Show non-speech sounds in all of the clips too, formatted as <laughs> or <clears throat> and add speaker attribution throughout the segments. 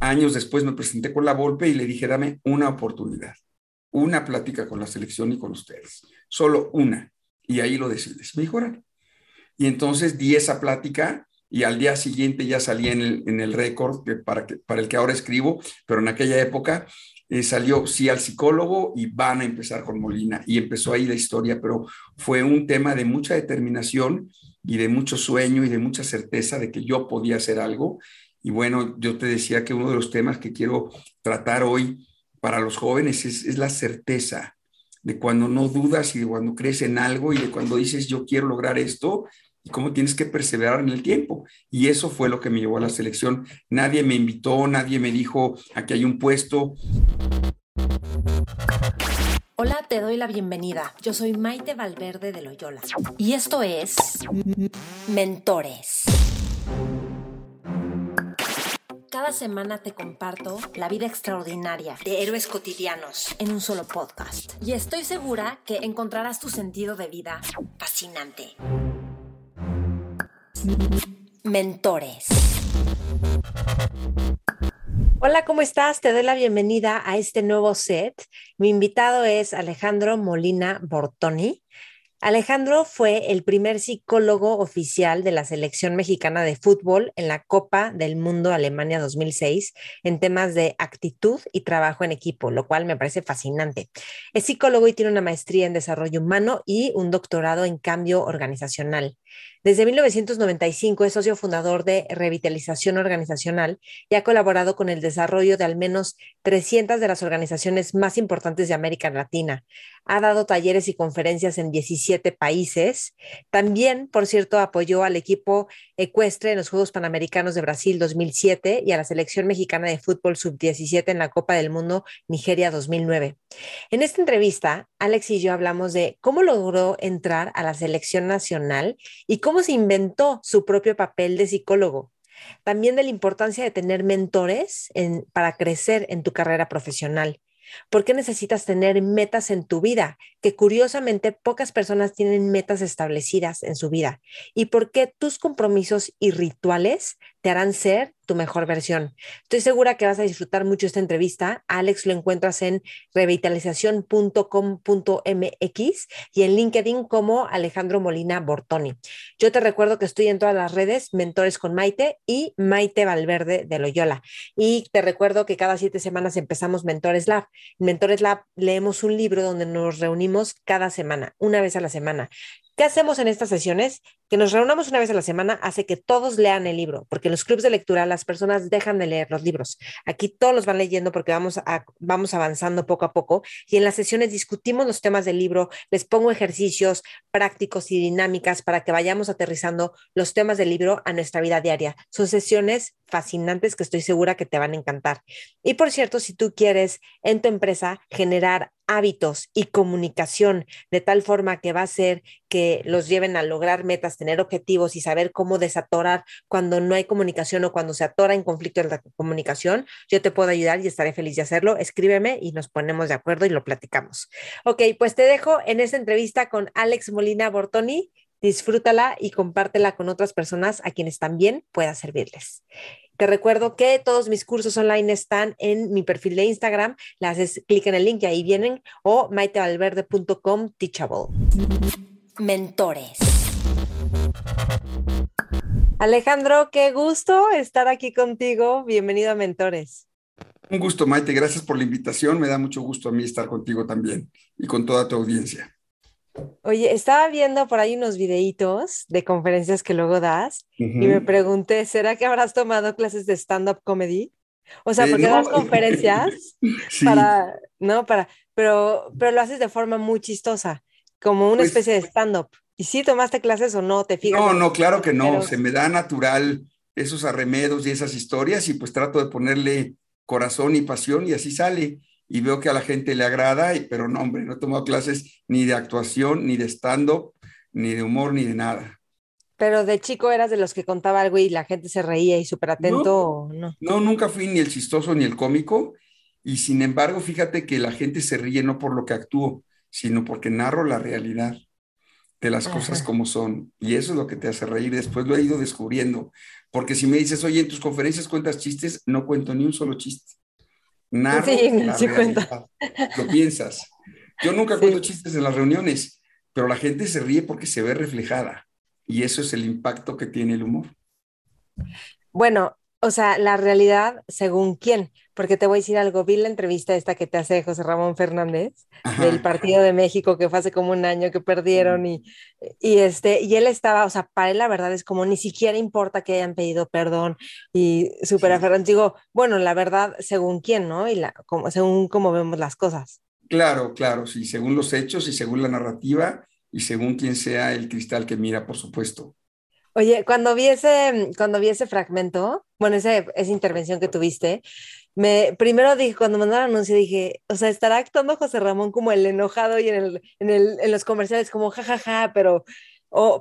Speaker 1: Años después me presenté con la Volpe y le dije, dame una oportunidad, una plática con la selección y con ustedes, solo una, y ahí lo decides. Me dijo, Y entonces di esa plática y al día siguiente ya salí en el, récord para, para el que ahora escribo, pero en aquella época eh, salió sí al psicólogo y van a empezar con Molina. Y empezó ahí la historia, pero fue un tema de mucha determinación y de mucho sueño y de mucha certeza de que yo podía hacer algo. Y bueno, yo te decía que uno de los temas que quiero tratar hoy para los jóvenes es, la certeza de cuando no dudas y de cuando crees en algo y de cuando dices yo quiero lograr esto y cómo tienes que perseverar en el tiempo. Y eso fue lo que me llevó a la selección. Nadie me invitó, nadie me dijo, aquí hay un puesto.
Speaker 2: Hola, te doy la bienvenida. Yo soy Maite Valverde de Loyola. Y esto es Mentores. Cada semana te comparto la vida extraordinaria de héroes cotidianos en un solo podcast. Y estoy segura que encontrarás tu sentido de vida fascinante. Mentores. Hola, ¿cómo estás? Te doy la bienvenida a este nuevo set. Mi invitado es Alejandro Molina Bortoni. Alejandro fue el primer psicólogo oficial de la selección mexicana de fútbol en la Copa del Mundo Alemania 2006 en temas de actitud y trabajo en equipo, lo cual me parece fascinante. Es psicólogo y tiene una maestría en desarrollo humano y un doctorado en cambio organizacional. Desde 1995 es socio fundador de Revitalización Organizacional y ha colaborado con el desarrollo de al menos 300 de las organizaciones más importantes de América Latina. Ha dado talleres y conferencias en 17 países. También, por cierto, apoyó al equipo ecuestre en los Juegos Panamericanos de Brasil 2007 y a la selección mexicana de fútbol sub-17 en la Copa del Mundo Nigeria 2009. En esta entrevista, Alex y yo hablamos de cómo logró entrar a la selección nacional y cómo se inventó su propio papel de psicólogo. También de la importancia de tener mentores para crecer en tu carrera profesional. ¿Por qué necesitas tener metas en tu vida? Que curiosamente pocas personas tienen metas establecidas en su vida. ¿Y por qué tus compromisos y rituales te harán ser tu mejor versión. Estoy segura que vas a disfrutar mucho esta entrevista. Alex lo encuentras en revitalización.com.mx y en LinkedIn como Alejandro Molina Bortoni. Yo te recuerdo que estoy en todas las redes, Mentores con Maite y Maite Valverde de Loyola. Y te recuerdo que cada siete semanas empezamos Mentores Lab. En Mentores Lab leemos un libro donde nos reunimos cada semana, una vez a la semana. ¿Qué hacemos en estas sesiones? Que nos reunamos una vez a la semana hace que todos lean el libro, porque en los clubes de lectura las personas dejan de leer los libros. Aquí todos los van leyendo porque vamos, vamos avanzando poco a poco y en las sesiones discutimos los temas del libro, les pongo ejercicios prácticos y dinámicas para que vayamos aterrizando los temas del libro a nuestra vida diaria. Son sesiones fascinantes que estoy segura que te van a encantar. Y por cierto, si tú quieres en tu empresa generar hábitos y comunicación de tal forma que va a ser que los lleven a lograr metas, tener objetivos y saber cómo desatorar cuando no hay comunicación o cuando se atora en conflicto de la comunicación, yo te puedo ayudar y estaré feliz de hacerlo. Escríbeme y nos ponemos de acuerdo y lo platicamos. Ok, pues te dejo en esta entrevista con Alex Molina Bortoni. Disfrútala y compártela con otras personas a quienes también pueda servirles. Te recuerdo que todos mis cursos online están en mi perfil de Instagram. Le haces clic en el link y ahí vienen o maitevalverde.com teachable. Mentores. Alejandro, qué gusto estar aquí contigo. Bienvenido a Mentores.
Speaker 1: Un gusto, Maite. Gracias por la invitación. Me da mucho gusto a mí estar contigo también y con toda tu audiencia.
Speaker 2: Oye, estaba viendo por ahí unos videitos de conferencias que luego das y me pregunté, ¿será que habrás tomado clases de stand-up comedy? O sea, eh, porque das conferencias <laughs> para, ¿no? Para, pero, pero lo haces de forma muy chistosa, como una pues especie de stand-up. ¿Y si tomaste clases o no? ¿Te fijas?
Speaker 1: No, no, claro que no. Se me da natural esos arremedos y esas historias y pues trato de ponerle corazón y pasión y así sale y veo que a la gente le agrada, y, pero no, hombre, no he tomado clases ni de actuación, ni de stand-up, ni de humor, ni de nada.
Speaker 2: Pero de chico eras de los que contaba algo y la gente se reía y súper atento,
Speaker 1: no, no? nunca fui ni el chistoso ni el cómico, y sin embargo, fíjate que la gente se ríe no por lo que actúo, sino porque narro la realidad. De las cosas como son. Y eso es lo que te hace reír. Después lo he ido descubriendo. Porque si me dices, oye, en tus conferencias cuentas chistes, no cuento ni un solo chiste. Nada. sí, cuenta. Lo piensas. Yo nunca cuento chistes en las reuniones, pero la gente se ríe porque se ve reflejada. Y eso es el impacto que tiene el humor.
Speaker 2: Bueno, o sea, la realidad según quién, porque te voy a decir algo, vi la entrevista esta que te hace José Ramón Fernández del Partido de México que fue hace como un año que perdieron y, y, este, y él estaba, o sea, para él la verdad es como ni siquiera importa que hayan pedido perdón y súper sí. digo, bueno, la verdad según quién, ¿no? Y la, como, según cómo vemos las cosas.
Speaker 1: Claro, claro, sí, según los hechos y según la narrativa y según quién sea el cristal que mira, por supuesto.
Speaker 2: Oye, cuando vi ese, cuando vi ese fragmento, bueno, esa intervención que tuviste, me, primero dije, cuando mandaron el anuncio, dije, o sea, estará actuando José Ramón como el enojado y en, el, en, el, en los comerciales como jajaja, ja, ja, pero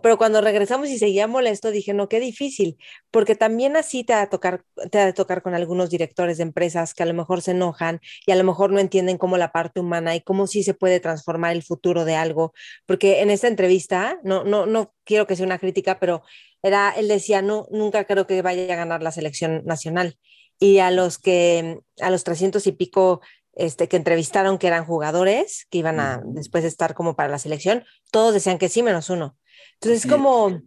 Speaker 2: pero cuando regresamos y seguía molesto, dije, no, qué difícil, porque también así te va a tocar, te va a tocar con algunos directores de empresas que a lo mejor se enojan y a lo mejor no entienden cómo la parte humana y cómo sí se puede transformar el futuro de algo, porque en esta entrevista, no, no, no quiero que sea una crítica, pero era, él decía, no, nunca creo que vaya a ganar la selección nacional. Y a los que, a los 300 y pico este, que entrevistaron que eran jugadores, que iban a después estar como para la selección, todos decían que sí, menos uno. Entonces, ¿cómo,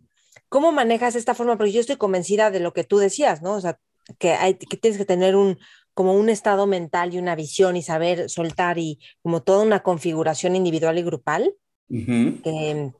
Speaker 2: ¿cómo manejas esta forma? Porque yo estoy convencida de lo que tú decías, ¿no? O sea, que, hay, que tienes que tener un, como un estado mental y una visión y saber soltar y como toda una configuración individual y grupal que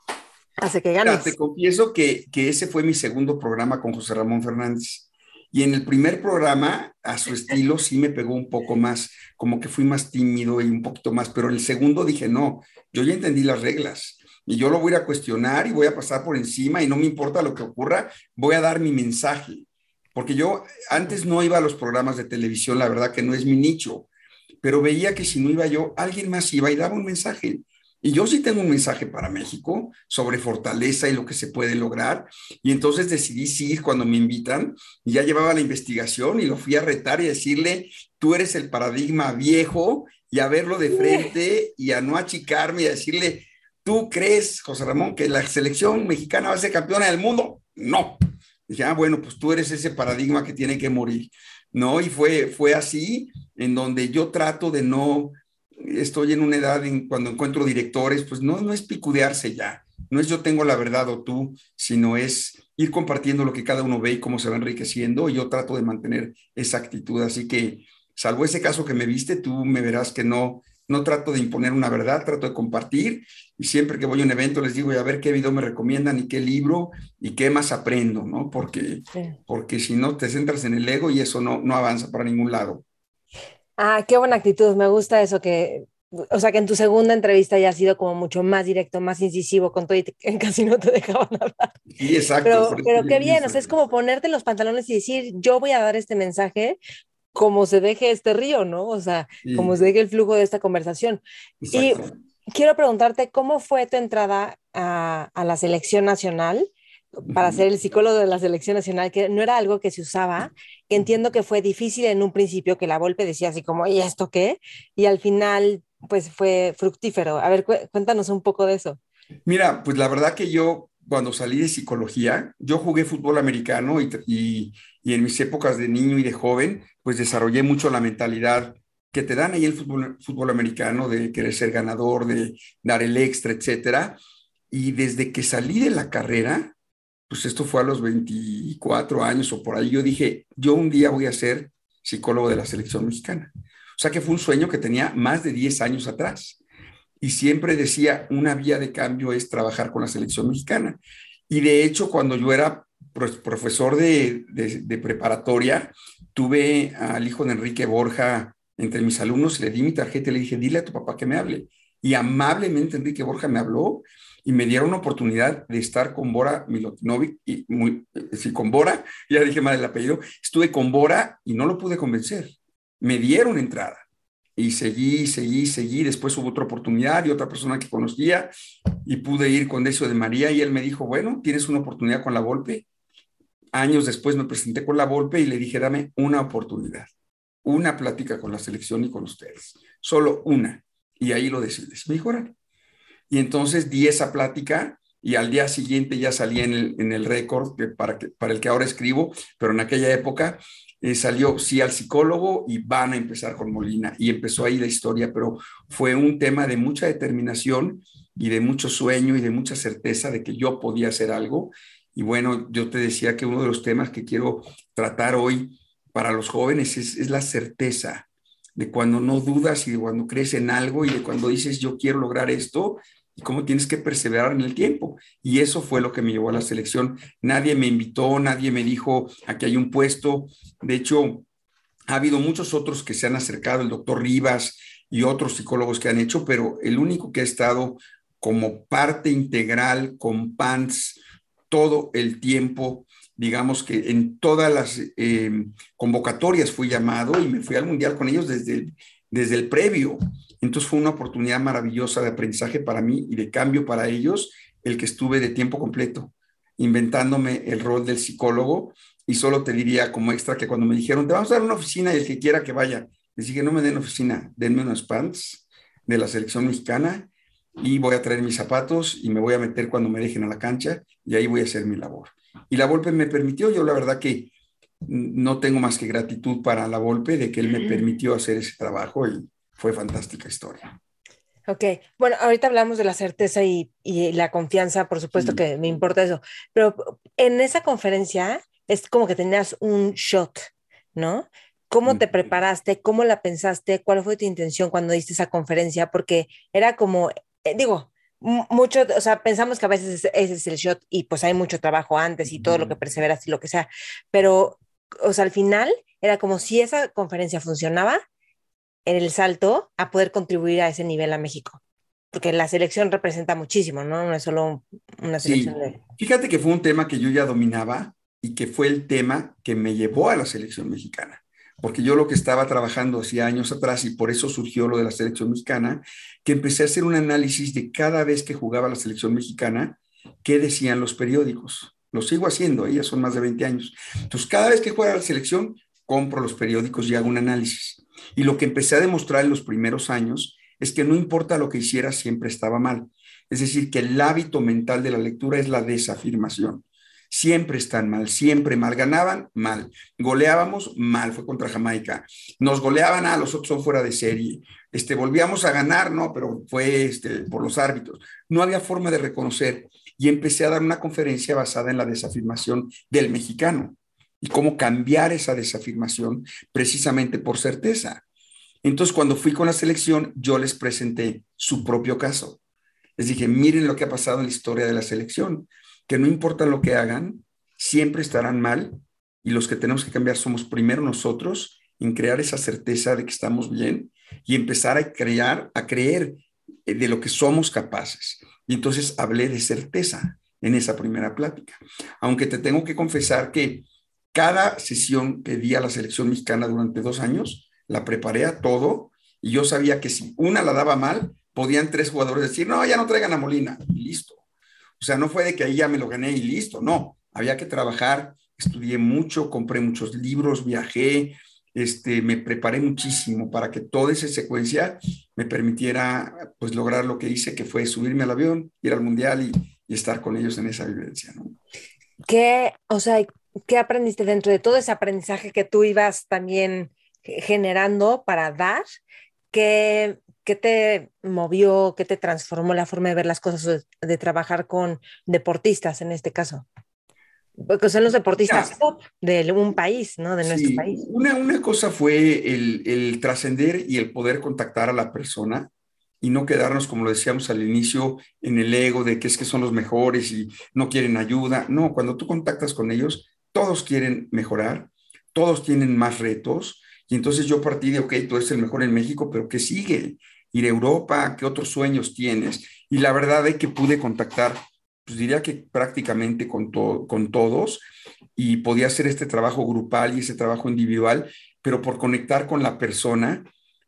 Speaker 2: hace que ganes.
Speaker 1: te confieso que, que ese fue mi segundo programa con José Ramón Fernández. Y en el primer programa, a su estilo, sí me pegó un poco más, como que fui más tímido y un poquito más, pero el segundo dije, no, yo ya entendí las reglas y yo lo voy a cuestionar y voy a pasar por encima y no me importa lo que ocurra, voy a dar mi mensaje. Porque yo antes no iba a los programas de televisión, la verdad que no es mi nicho, pero veía que si no iba yo, alguien más iba y daba un mensaje. Y yo sí tengo un mensaje para México sobre fortaleza y lo que se puede lograr. Y entonces decidí sí cuando me invitan. Y ya llevaba la investigación y lo fui a retar y decirle, tú eres el paradigma viejo y a verlo de frente y a no achicarme y a decirle, ¿tú crees, José Ramón, que la selección mexicana va a ser campeona del mundo? No. dije, ah, bueno, pues tú eres ese paradigma que tiene que morir. ¿No? Y fue, fue así, en donde yo trato de no estoy en una edad en cuando encuentro directores, pues no, no es picudearse ya, no es yo tengo la verdad o tú, sino es ir compartiendo lo que cada uno ve y cómo se va enriqueciendo y yo trato de mantener esa actitud. Así que, salvo ese caso que me viste, tú me verás que no, no trato de imponer una verdad, trato de compartir y siempre que voy a un evento les digo, a ver qué video me recomiendan y qué libro y qué más aprendo, ¿no? Porque, porque si no te centras en el ego y eso no, no avanza para ningún lado.
Speaker 2: Ah, qué buena actitud, me gusta eso que, o sea, que en tu segunda entrevista ya ha sido como mucho más directo, más incisivo con todo y <laughs> casi no te dejaban hablar.
Speaker 1: Sí, exacto.
Speaker 2: Pero, pero qué bien, o sea, es como ponerte los pantalones y decir, yo voy a dar este mensaje como se deje este río, ¿no? O sea, como se deje el flujo de esta conversación. Y quiero preguntarte, ¿cómo fue tu entrada a, a la selección nacional? para ser el psicólogo de la selección nacional, que no era algo que se usaba. Entiendo que fue difícil en un principio, que la Volpe decía así como, ¿y esto qué? Y al final, pues fue fructífero. A ver, cuéntanos un poco de eso.
Speaker 1: Mira, pues la verdad que yo, cuando salí de psicología, yo jugué fútbol americano y, y, en mis épocas de niño y de joven, pues desarrollé mucho la mentalidad que te dan ahí el fútbol, fútbol americano de querer ser ganador, de dar el extra, etcétera. Y desde que salí de la carrera, pues esto fue a los 24 años o por ahí, yo dije, yo un día voy a ser psicólogo de la selección mexicana. O sea que fue un sueño que tenía más de 10 años atrás. Y siempre decía, una vía de cambio es trabajar con la selección mexicana. Y de hecho, cuando yo era profesor de, preparatoria, tuve al hijo de Enrique Borja entre mis alumnos, le di mi tarjeta y le dije, dile a tu papá que me hable. Y amablemente Enrique Borja me habló y me dieron una oportunidad de estar con Bora Milotinovic, y muy, sí, con Bora, <laughs> ya dije mal el apellido, estuve con Bora y no lo pude convencer. Me dieron entrada y seguí, seguí, seguí. Después hubo otra oportunidad y otra persona que conocía y pude ir con Decio de María y él me dijo, bueno, tienes una oportunidad con la Volpe. Años después me presenté con la Volpe y le dije, dame una oportunidad, una plática con la selección y con ustedes, solo una. Y ahí lo decides. Me dijo, y entonces di esa plática y al día siguiente ya salía en el, en el récord para, que, para el que ahora escribo, pero en aquella época eh, salió sí al psicólogo y van a empezar con Molina. Y empezó ahí la historia, pero fue un tema de mucha determinación y de mucho sueño y de mucha certeza de que yo podía hacer algo. Y bueno, yo te decía que uno de los temas que quiero tratar hoy para los jóvenes es, es la certeza de cuando no dudas y de cuando crees en algo y de cuando dices yo quiero lograr esto y cómo tienes que perseverar en el tiempo. Y eso fue lo que me llevó a la selección. Nadie me invitó, nadie me dijo, aquí hay un puesto. De hecho, ha habido muchos otros que se han acercado, el doctor Rivas y otros psicólogos que han hecho, pero el único que ha estado como parte integral con PANS todo el tiempo, digamos que en todas las eh, convocatorias fui llamado y me fui al Mundial con ellos desde desde el previo. Entonces fue una oportunidad maravillosa de aprendizaje para mí y de cambio para ellos, el que estuve de tiempo completo, inventándome el rol del psicólogo. Y solo te diría como extra que cuando me dijeron, te vamos a dar una oficina y el que quiera que vaya, les dije, no me den oficina, denme unos pants de la selección mexicana y voy a traer mis zapatos y me voy a meter cuando me dejen a la cancha y ahí voy a hacer mi labor. Y la Volpe me permitió, yo la verdad que no tengo más que gratitud para la Volpe de que él me permitió hacer ese trabajo y fue fantástica historia.
Speaker 2: Ok, bueno, ahorita hablamos de la certeza y, la confianza, por supuesto que me importa eso, pero en esa conferencia es como que tenías un shot, ¿no? ¿Cómo te preparaste? ¿Cómo la pensaste? ¿Cuál fue tu intención cuando diste esa conferencia? Porque era como, eh, digo, mucho, o sea, pensamos que a veces ese es el shot y pues hay mucho trabajo antes y todo lo que perseveras y lo que sea, pero o sea, al final era como si esa conferencia funcionaba el salto a poder contribuir a ese nivel a México. Porque la selección representa muchísimo, ¿no? No es solo una selección de...
Speaker 1: Fíjate que fue un tema que yo ya dominaba y que fue el tema que me llevó a la selección mexicana. Porque yo lo que estaba trabajando hacía años atrás y por eso surgió lo de la selección mexicana, que empecé a hacer un análisis de cada vez que jugaba la selección mexicana, qué decían los periódicos. Lo sigo haciendo, ellas son más de 20 años. Entonces, cada vez que juega la selección, compro los periódicos y hago un análisis. Y lo que empecé a demostrar en los primeros años es que no importa lo que hiciera, siempre estaba mal. Es decir, que el hábito mental de la lectura es la desafirmación. Siempre están mal, siempre mal. Ganaban, mal. Goleábamos, mal. Fue contra Jamaica. Nos goleaban, a ah, los otros son fuera de serie. Este, volvíamos a ganar, no, pero fue este, por los árbitros. No había forma de reconocer y empecé a dar una conferencia basada en la desafirmación del mexicano y cómo cambiar esa desafirmación precisamente por certeza. Entonces, cuando fui con la selección, yo les presenté su propio caso. Les dije, miren lo que ha pasado en la historia de la selección, que no importa lo que hagan, siempre estarán mal y los que tenemos que cambiar somos primero nosotros en crear esa certeza de que estamos bien y empezar a crear, a creer de lo que somos capaces. Y entonces hablé de certeza en esa primera plática. Aunque te tengo que confesar que cada sesión que di a la selección mexicana durante dos años, la preparé a todo y yo sabía que si una la daba mal, podían tres jugadores decir, no, ya no traigan a Molina, y listo. O sea, no fue de que ahí ya me lo gané y listo, no, había que trabajar, estudié mucho, compré muchos libros, viajé, este, me preparé muchísimo para que toda esa secuencia me permitiera pues lograr lo que hice, que fue subirme al avión, ir al mundial y, estar con ellos en esa vivencia.
Speaker 2: ¿Qué, o sea, qué aprendiste dentro de todo ese aprendizaje que tú ibas también generando para dar? ¿Qué, qué te movió, qué te transformó la forma de ver las cosas, de trabajar con deportistas en este caso? Porque son los deportistas top de un país, ¿no? De nuestro país.
Speaker 1: Una, una cosa fue el, el trascender y el poder contactar a la persona y no quedarnos, como lo decíamos al inicio, en el ego de que es que son los mejores y no quieren ayuda. No, cuando tú contactas con ellos, todos quieren mejorar, todos tienen más retos. Y entonces yo partí de, ok, tú eres el mejor en México, pero ¿qué sigue? Ir a Europa, ¿qué otros sueños tienes? Y la verdad es que pude contactar pues diría que prácticamente con, con todos, y podía hacer este trabajo grupal y ese trabajo individual, pero por conectar con la persona,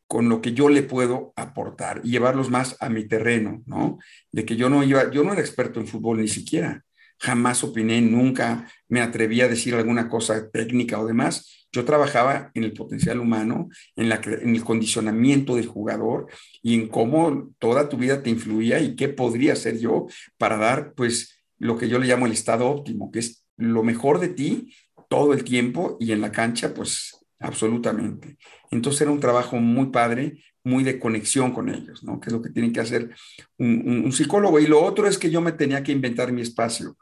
Speaker 1: con lo que yo le puedo aportar llevarlos más a mi terreno, ¿no? De que yo no iba, yo no era experto en fútbol ni siquiera. Jamás opiné, nunca me atreví a decir alguna cosa técnica o demás. Yo trabajaba en el potencial humano, en, la, en el condicionamiento del jugador y en cómo toda tu vida te influía y qué podría hacer yo para dar, pues, lo que yo le llamo el estado óptimo, que es lo mejor de ti todo el tiempo y en la cancha, pues, absolutamente. Entonces era un trabajo muy padre, muy de conexión con ellos, ¿no? Que es lo que tiene que hacer un, psicólogo. Y lo otro es que yo me tenía que inventar mi espacio.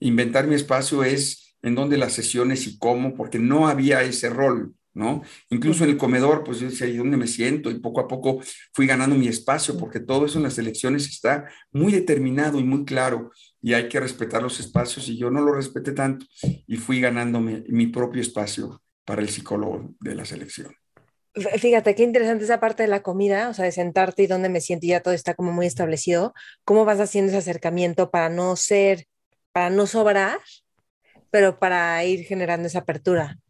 Speaker 1: Inventar mi espacio es en dónde las sesiones y cómo, porque no había ese rol, ¿no? Incluso en el comedor, pues yo decía, ¿y dónde me siento? Y poco a poco fui ganando mi espacio, porque todo eso en las elecciones está muy determinado y muy claro, y hay que respetar los espacios, y yo no lo respeté tanto, y fui ganándome mi propio espacio para el psicólogo de la selección.
Speaker 2: Fíjate, qué interesante esa parte de la comida, o sea, de sentarte y dónde me siento y ya todo está como muy establecido. ¿Cómo vas haciendo ese acercamiento para no ser, para no sobrar, pero para ir generando esa apertura?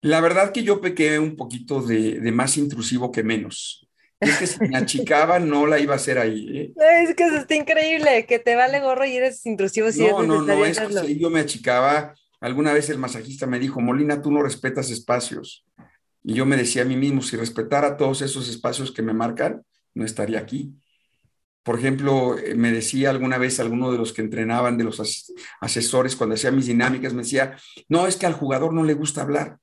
Speaker 1: La verdad que yo pequé un poquito de, más intrusivo que menos. Es que si me <laughs> achicaba, no la iba a hacer ahí. ¿eh?
Speaker 2: Es que eso está increíble, que te vale gorro y eres intrusivo. Si
Speaker 1: no, no, no, es que si yo me achicaba. Alguna vez el masajista me dijo, Molina, tú no respetas espacios. Y yo me decía a mí mismo, si respetara todos esos espacios que me marcan, no estaría aquí. Por ejemplo, eh, me decía alguna vez alguno de los que entrenaban, de los asesores, cuando hacía mis dinámicas, me decía, no, es que al jugador no le gusta hablar.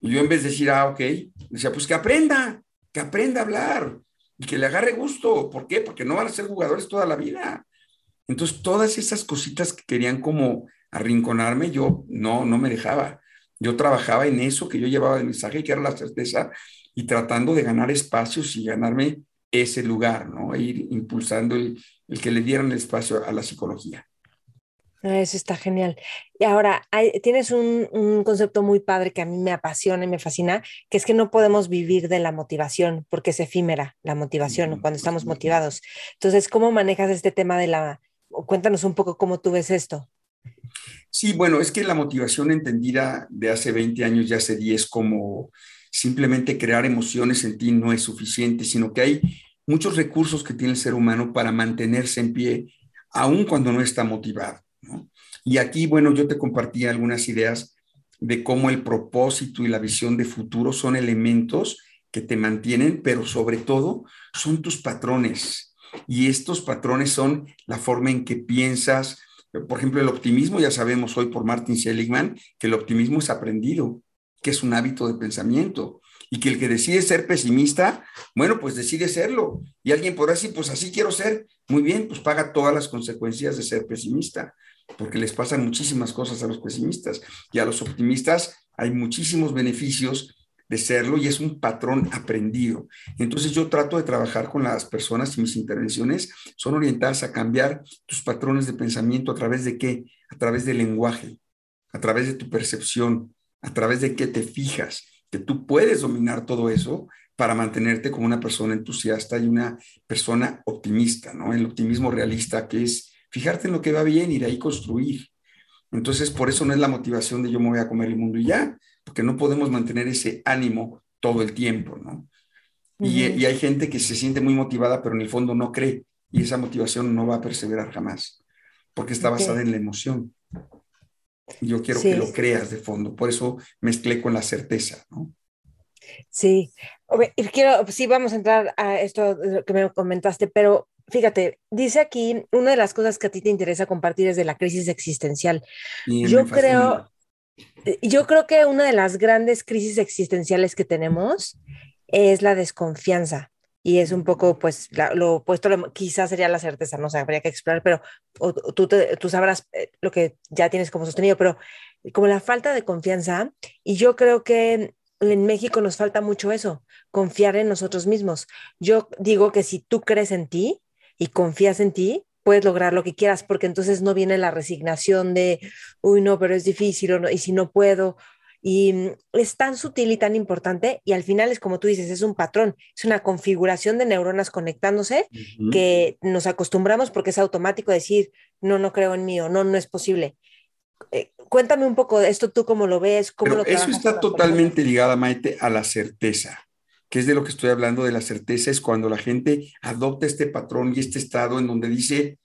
Speaker 1: Y yo en vez de decir, ah, ok, decía, pues que aprenda, que aprenda a hablar y que le agarre gusto. ¿Por qué? Porque no van a ser jugadores toda la vida. Entonces, todas esas cositas que querían como arrinconarme, yo no, no me dejaba. Yo trabajaba en eso que yo llevaba de mensaje, que era la certeza, y tratando de ganar espacios y ganarme ese lugar, ¿no? E ir impulsando el, que le dieran el espacio a la psicología.
Speaker 2: Ah, eso está genial. Y ahora, tienes un, un, concepto muy padre que a mí me apasiona y me fascina, que es que no podemos vivir de la motivación, porque es efímera la motivación cuando estamos motivados. Entonces, ¿cómo manejas este tema de la... Cuéntanos un poco cómo tú ves esto.
Speaker 1: Sí, bueno, es que la motivación entendida de hace 20 años, ya hace 10, como simplemente crear emociones en ti no es suficiente, sino que hay muchos recursos que tiene el ser humano para mantenerse en pie, aun cuando no está motivado. Y aquí, bueno, yo te compartí algunas ideas de cómo el propósito y la visión de futuro son elementos que te mantienen, pero sobre todo son tus patrones. Y estos patrones son la forma en que piensas, por ejemplo, el optimismo, ya sabemos hoy por Martin Seligman, que el optimismo es aprendido, que es un hábito de pensamiento y que el que decide ser pesimista, bueno, pues decide serlo. Y alguien podrá decir, pues así quiero ser. Muy bien, pues paga todas las consecuencias de ser pesimista, porque les pasan muchísimas cosas a los pesimistas y a los optimistas hay muchísimos beneficios de serlo y es un patrón aprendido. Entonces yo trato de trabajar con las personas y mis intervenciones son orientadas a cambiar tus patrones de pensamiento a través de qué? A través del lenguaje, a través de tu percepción, a través de qué te fijas, que tú puedes dominar todo eso para mantenerte como una persona entusiasta y una persona optimista, ¿no? El optimismo realista que es fijarte en lo que va bien y de ahí construir. Entonces, por eso no es la motivación de yo me voy a comer el mundo y ya, porque no podemos mantener ese ánimo todo el tiempo, ¿no? y, hay gente que se siente muy motivada, pero en el fondo no cree, y esa motivación no va a perseverar jamás, porque está basada en la emoción. Yo quiero que lo creas de fondo, por eso mezclé con la certeza, ¿no?
Speaker 2: Sí, quiero, sí, vamos a entrar a esto que me comentaste, pero fíjate, dice aquí, una de las cosas que a ti te interesa compartir es de la crisis existencial. Yo creo, yo creo que una de las grandes crisis existenciales que tenemos es la desconfianza. Y es un poco, pues, lo opuesto, quizás sería la certeza, no sé, habría que explorar, pero tú, tú sabrás eh, lo que ya tienes como sostenido, pero como la falta de confianza, y yo creo que en México nos falta mucho eso, confiar en nosotros mismos. Yo digo que si tú crees en ti y confías en ti, puedes lograr lo que quieras, porque entonces no viene la resignación de, uy, no, pero es difícil, o no, y si no puedo. Y mm, es tan sutil y tan importante, y al final es como tú dices, es un patrón, es una configuración de neuronas conectándose que nos acostumbramos porque es automático decir, no, no creo en mí, o no, no es posible. Eh, cuéntame un poco de esto, tú cómo lo ves, cómo lo
Speaker 1: Eso está totalmente ligada, Maite, a la certeza que es de lo que estoy hablando de la certeza, es cuando la gente adopta este patrón y este estado en donde dice,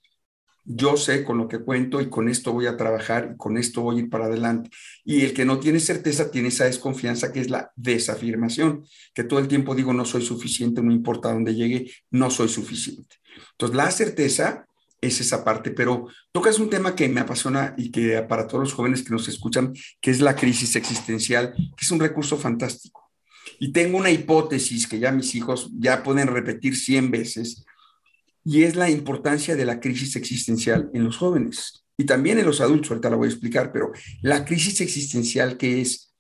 Speaker 1: yo sé con lo que cuento y con esto voy a trabajar y con esto voy a ir para adelante. Y el que no tiene certeza tiene esa desconfianza que es la desafirmación, que todo el tiempo digo no soy suficiente, no importa dónde llegue, no soy suficiente. Entonces, la certeza es esa parte, pero tocas un tema que me apasiona y que para todos los jóvenes que nos escuchan, que es la crisis existencial, que es un recurso fantástico. Y tengo una hipótesis que ya mis hijos ya pueden repetir 100 veces, y es la importancia de la crisis existencial en los jóvenes y también en los adultos, ahorita la voy a explicar, pero la crisis existencial que es,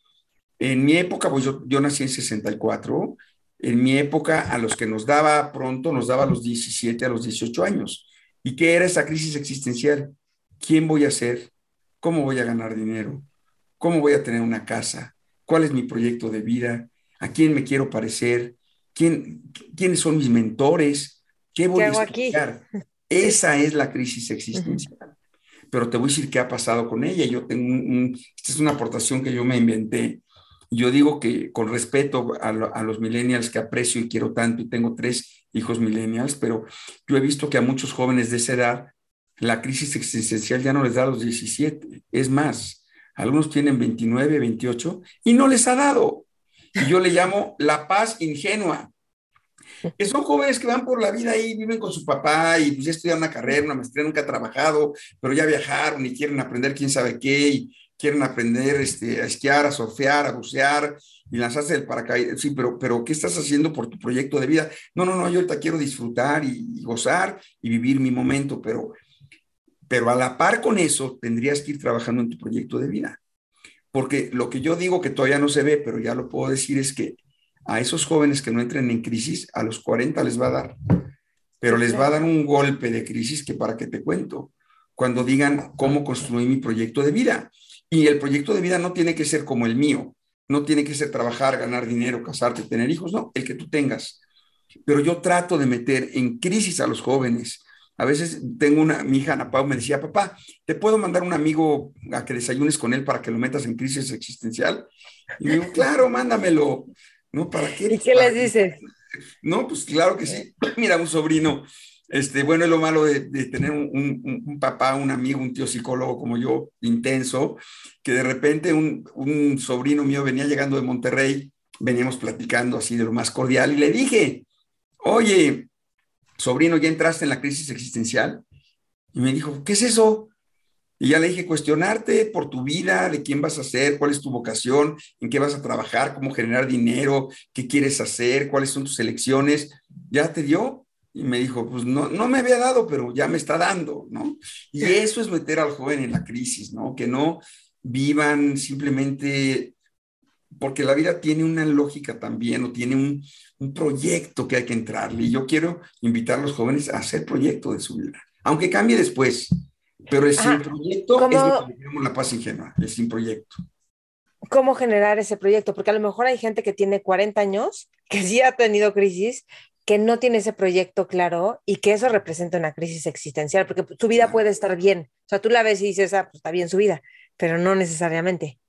Speaker 1: en mi época, pues yo, yo nací en 64, en mi época a los que nos daba pronto, nos daba a los 17, a los 18 años. ¿Y qué era esa crisis existencial? ¿Quién voy a ser? ¿Cómo voy a ganar dinero? ¿Cómo voy a tener una casa? ¿Cuál es mi proyecto de vida? ¿A quién me quiero parecer? ¿Quién, ¿Quiénes son mis mentores? ¿Qué voy a explicar? Esa es la crisis existencial. Pero te voy a decir qué ha pasado con ella. Yo tengo un, esta es una aportación que yo me inventé. Yo digo que con respeto a, a, los millennials que aprecio y quiero tanto, y tengo tres hijos millennials, pero yo he visto que a muchos jóvenes de esa edad la crisis existencial ya no les da a los 17. Es más, algunos tienen 29, 28 y no les ha dado. Y yo le llamo la paz ingenua que son jóvenes que van por la vida y viven con su papá y pues ya estudian una carrera, una maestría, nunca han trabajado, pero ya viajaron y quieren aprender quién sabe qué y quieren aprender este, a esquiar, a surfear, a bucear y lanzarse del paracaídas. Sí, pero, pero ¿qué estás haciendo por tu proyecto de vida? No, no, no, yo ahorita quiero disfrutar y, y gozar y vivir mi momento, pero, pero a la par con eso tendrías que ir trabajando en tu proyecto de vida. Porque lo que yo digo que todavía no se ve, pero ya lo puedo decir, es que a esos jóvenes que no entren en crisis, a los 40 les va a dar, pero les va a dar un golpe de crisis que para qué te cuento, cuando digan cómo construir mi proyecto de vida. Y el proyecto de vida no tiene que ser como el mío, no tiene que ser trabajar, ganar dinero, casarte, tener hijos, no, el que tú tengas. Pero yo trato de meter en crisis a los jóvenes. A veces tengo una, mi hija Ana Pau me decía, papá, ¿te puedo mandar un amigo a que desayunes con él para que lo metas en crisis existencial? Y digo, claro, mándamelo. ¿No? ¿Para qué?
Speaker 2: ¿Y qué les dices?
Speaker 1: No, pues claro que sí. Mira, un sobrino, este, bueno, es lo malo de, tener un, papá, un amigo, un tío psicólogo como yo, intenso, que de repente un, un sobrino mío venía llegando de Monterrey, veníamos platicando así de lo más cordial y le dije, oye, sobrino, ¿ya entraste en la crisis existencial? Y me dijo, ¿qué es eso? Y ya le dije, cuestionarte por tu vida, de quién vas a ser, cuál es tu vocación, en qué vas a trabajar, cómo generar dinero, qué quieres hacer, cuáles son tus elecciones. ¿Ya te dio? Y me dijo, pues no, no me había dado, pero ya me está dando, ¿no? Y eso es meter al joven en la crisis, ¿no? Que no vivan simplemente porque la vida tiene una lógica también o tiene un, un, proyecto que hay que entrarle. Y yo quiero invitar a los jóvenes a hacer proyecto de su vida, aunque cambie después, pero el sin proyecto es lo que llamamos la paz ingenua, el sin proyecto.
Speaker 2: ¿Cómo generar ese proyecto? Porque a lo mejor hay gente que tiene 40 años, que sí ha tenido crisis, que no tiene ese proyecto claro y que eso representa una crisis existencial, porque su vida puede estar bien. O sea, tú la ves y dices, ah, pues está bien su vida, pero no necesariamente.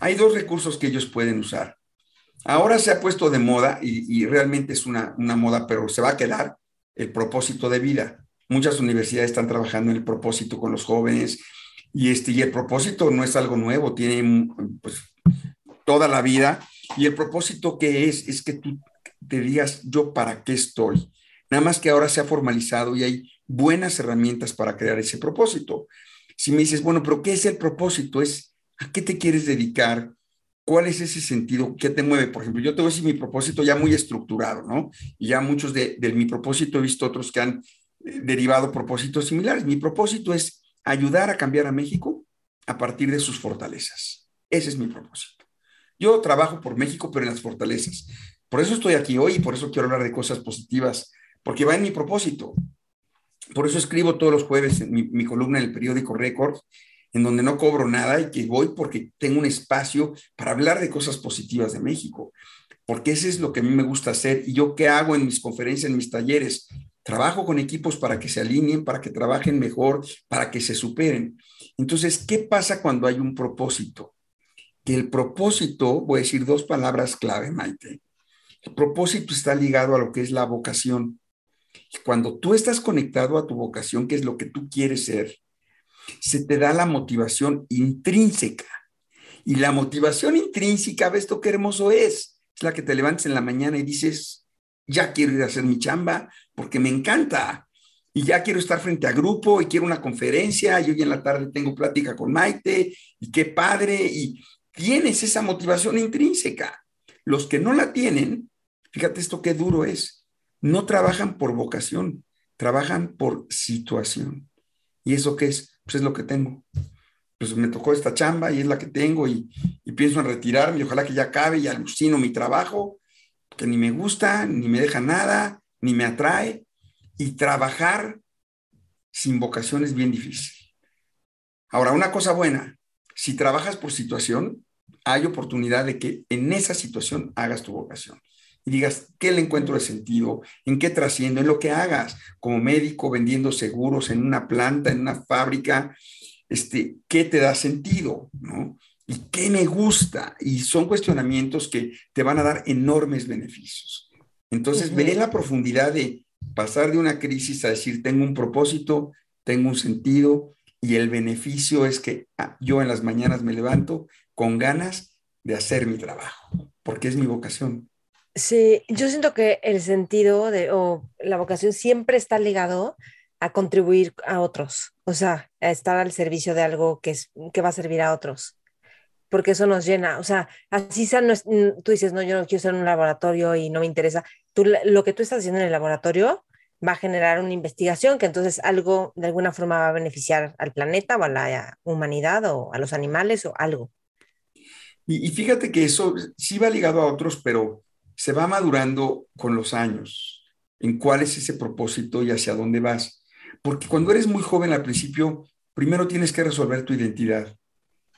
Speaker 1: Hay dos recursos que ellos pueden usar. Ahora se ha puesto de moda y, y realmente es una, una moda, pero se va a quedar el propósito de vida. Muchas universidades están trabajando en el propósito con los jóvenes y, este, y el propósito no es algo nuevo, tiene pues, toda la vida. Y el propósito que es, es que tú te digas, yo para qué estoy. Nada más que ahora se ha formalizado y hay buenas herramientas para crear ese propósito. Si me dices, bueno, pero ¿qué es el propósito? Es a qué te quieres dedicar, cuál es ese sentido, qué te mueve. Por ejemplo, yo te voy a decir mi propósito ya muy estructurado, ¿no? Y ya muchos de, de mi propósito he visto otros que han derivado propósitos similares. Mi propósito es ayudar a cambiar a México a partir de sus fortalezas. Ese es mi propósito. Yo trabajo por México, pero en las fortalezas. Por eso estoy aquí hoy y por eso quiero hablar de cosas positivas, porque va en mi propósito. Por eso escribo todos los jueves en mi, columna en el periódico Record, en donde no cobro nada y que voy porque tengo un espacio para hablar de cosas positivas de México, porque ese es lo que a mí me gusta hacer. Y yo qué hago en mis conferencias, en mis talleres, Trabajo con equipos para que se alineen, para que trabajen mejor, para que se superen. Entonces, ¿qué pasa cuando hay un propósito? Que el propósito, voy a decir dos palabras clave, Maite. El propósito está ligado a lo que es la vocación. Cuando tú estás conectado a tu vocación, que es lo que tú quieres ser, se te da la motivación intrínseca. Y la motivación intrínseca, ves tú qué hermoso es. Es la que te levantes en la mañana y dices, ya quiero ir a hacer mi chamba porque me encanta. Y ya quiero estar frente a grupo y quiero una conferencia y hoy en la tarde tengo plática con Maite y qué padre. Y tienes esa motivación intrínseca. Los que no la tienen, fíjate esto qué duro es, no trabajan por vocación, trabajan por situación. ¿Y eso qué es? Pues es lo que tengo. Pues me tocó esta chamba y es la que tengo y, pienso en retirarme y ojalá que ya acabe y alucino mi trabajo, que ni me gusta, ni me deja nada, ni me atrae. Y trabajar sin vocación es bien difícil. Ahora, una cosa buena, si trabajas por situación, hay oportunidad de que en esa situación hagas tu vocación y digas, ¿qué le encuentro de sentido? ¿En qué trasciendo? En lo que hagas, como médico, vendiendo seguros en una planta, en una fábrica, este, ¿qué te da sentido? ¿no? ¿Y qué me gusta? Y son cuestionamientos que te van a dar enormes beneficios. Entonces, veré la profundidad de pasar de una crisis a decir, tengo un propósito, tengo un sentido, y el beneficio es que ah, yo en las mañanas me levanto con ganas de hacer mi trabajo, porque es mi vocación.
Speaker 2: Sí, yo siento que el sentido de, o la vocación siempre está ligado a contribuir a otros, o sea, a estar al servicio de algo que, es, que va a servir a otros, porque eso nos llena, o sea, así sea, no tú dices, no, yo no quiero en un laboratorio y no me interesa, tú, lo que tú estás haciendo en el laboratorio va a generar una investigación que entonces algo de alguna forma va a beneficiar al planeta o a la humanidad o a los animales o algo.
Speaker 1: Y, y fíjate que eso sí va ligado a otros, pero se va madurando con los años en cuál es ese propósito y hacia dónde vas. Porque cuando eres muy joven al principio, primero tienes que resolver tu identidad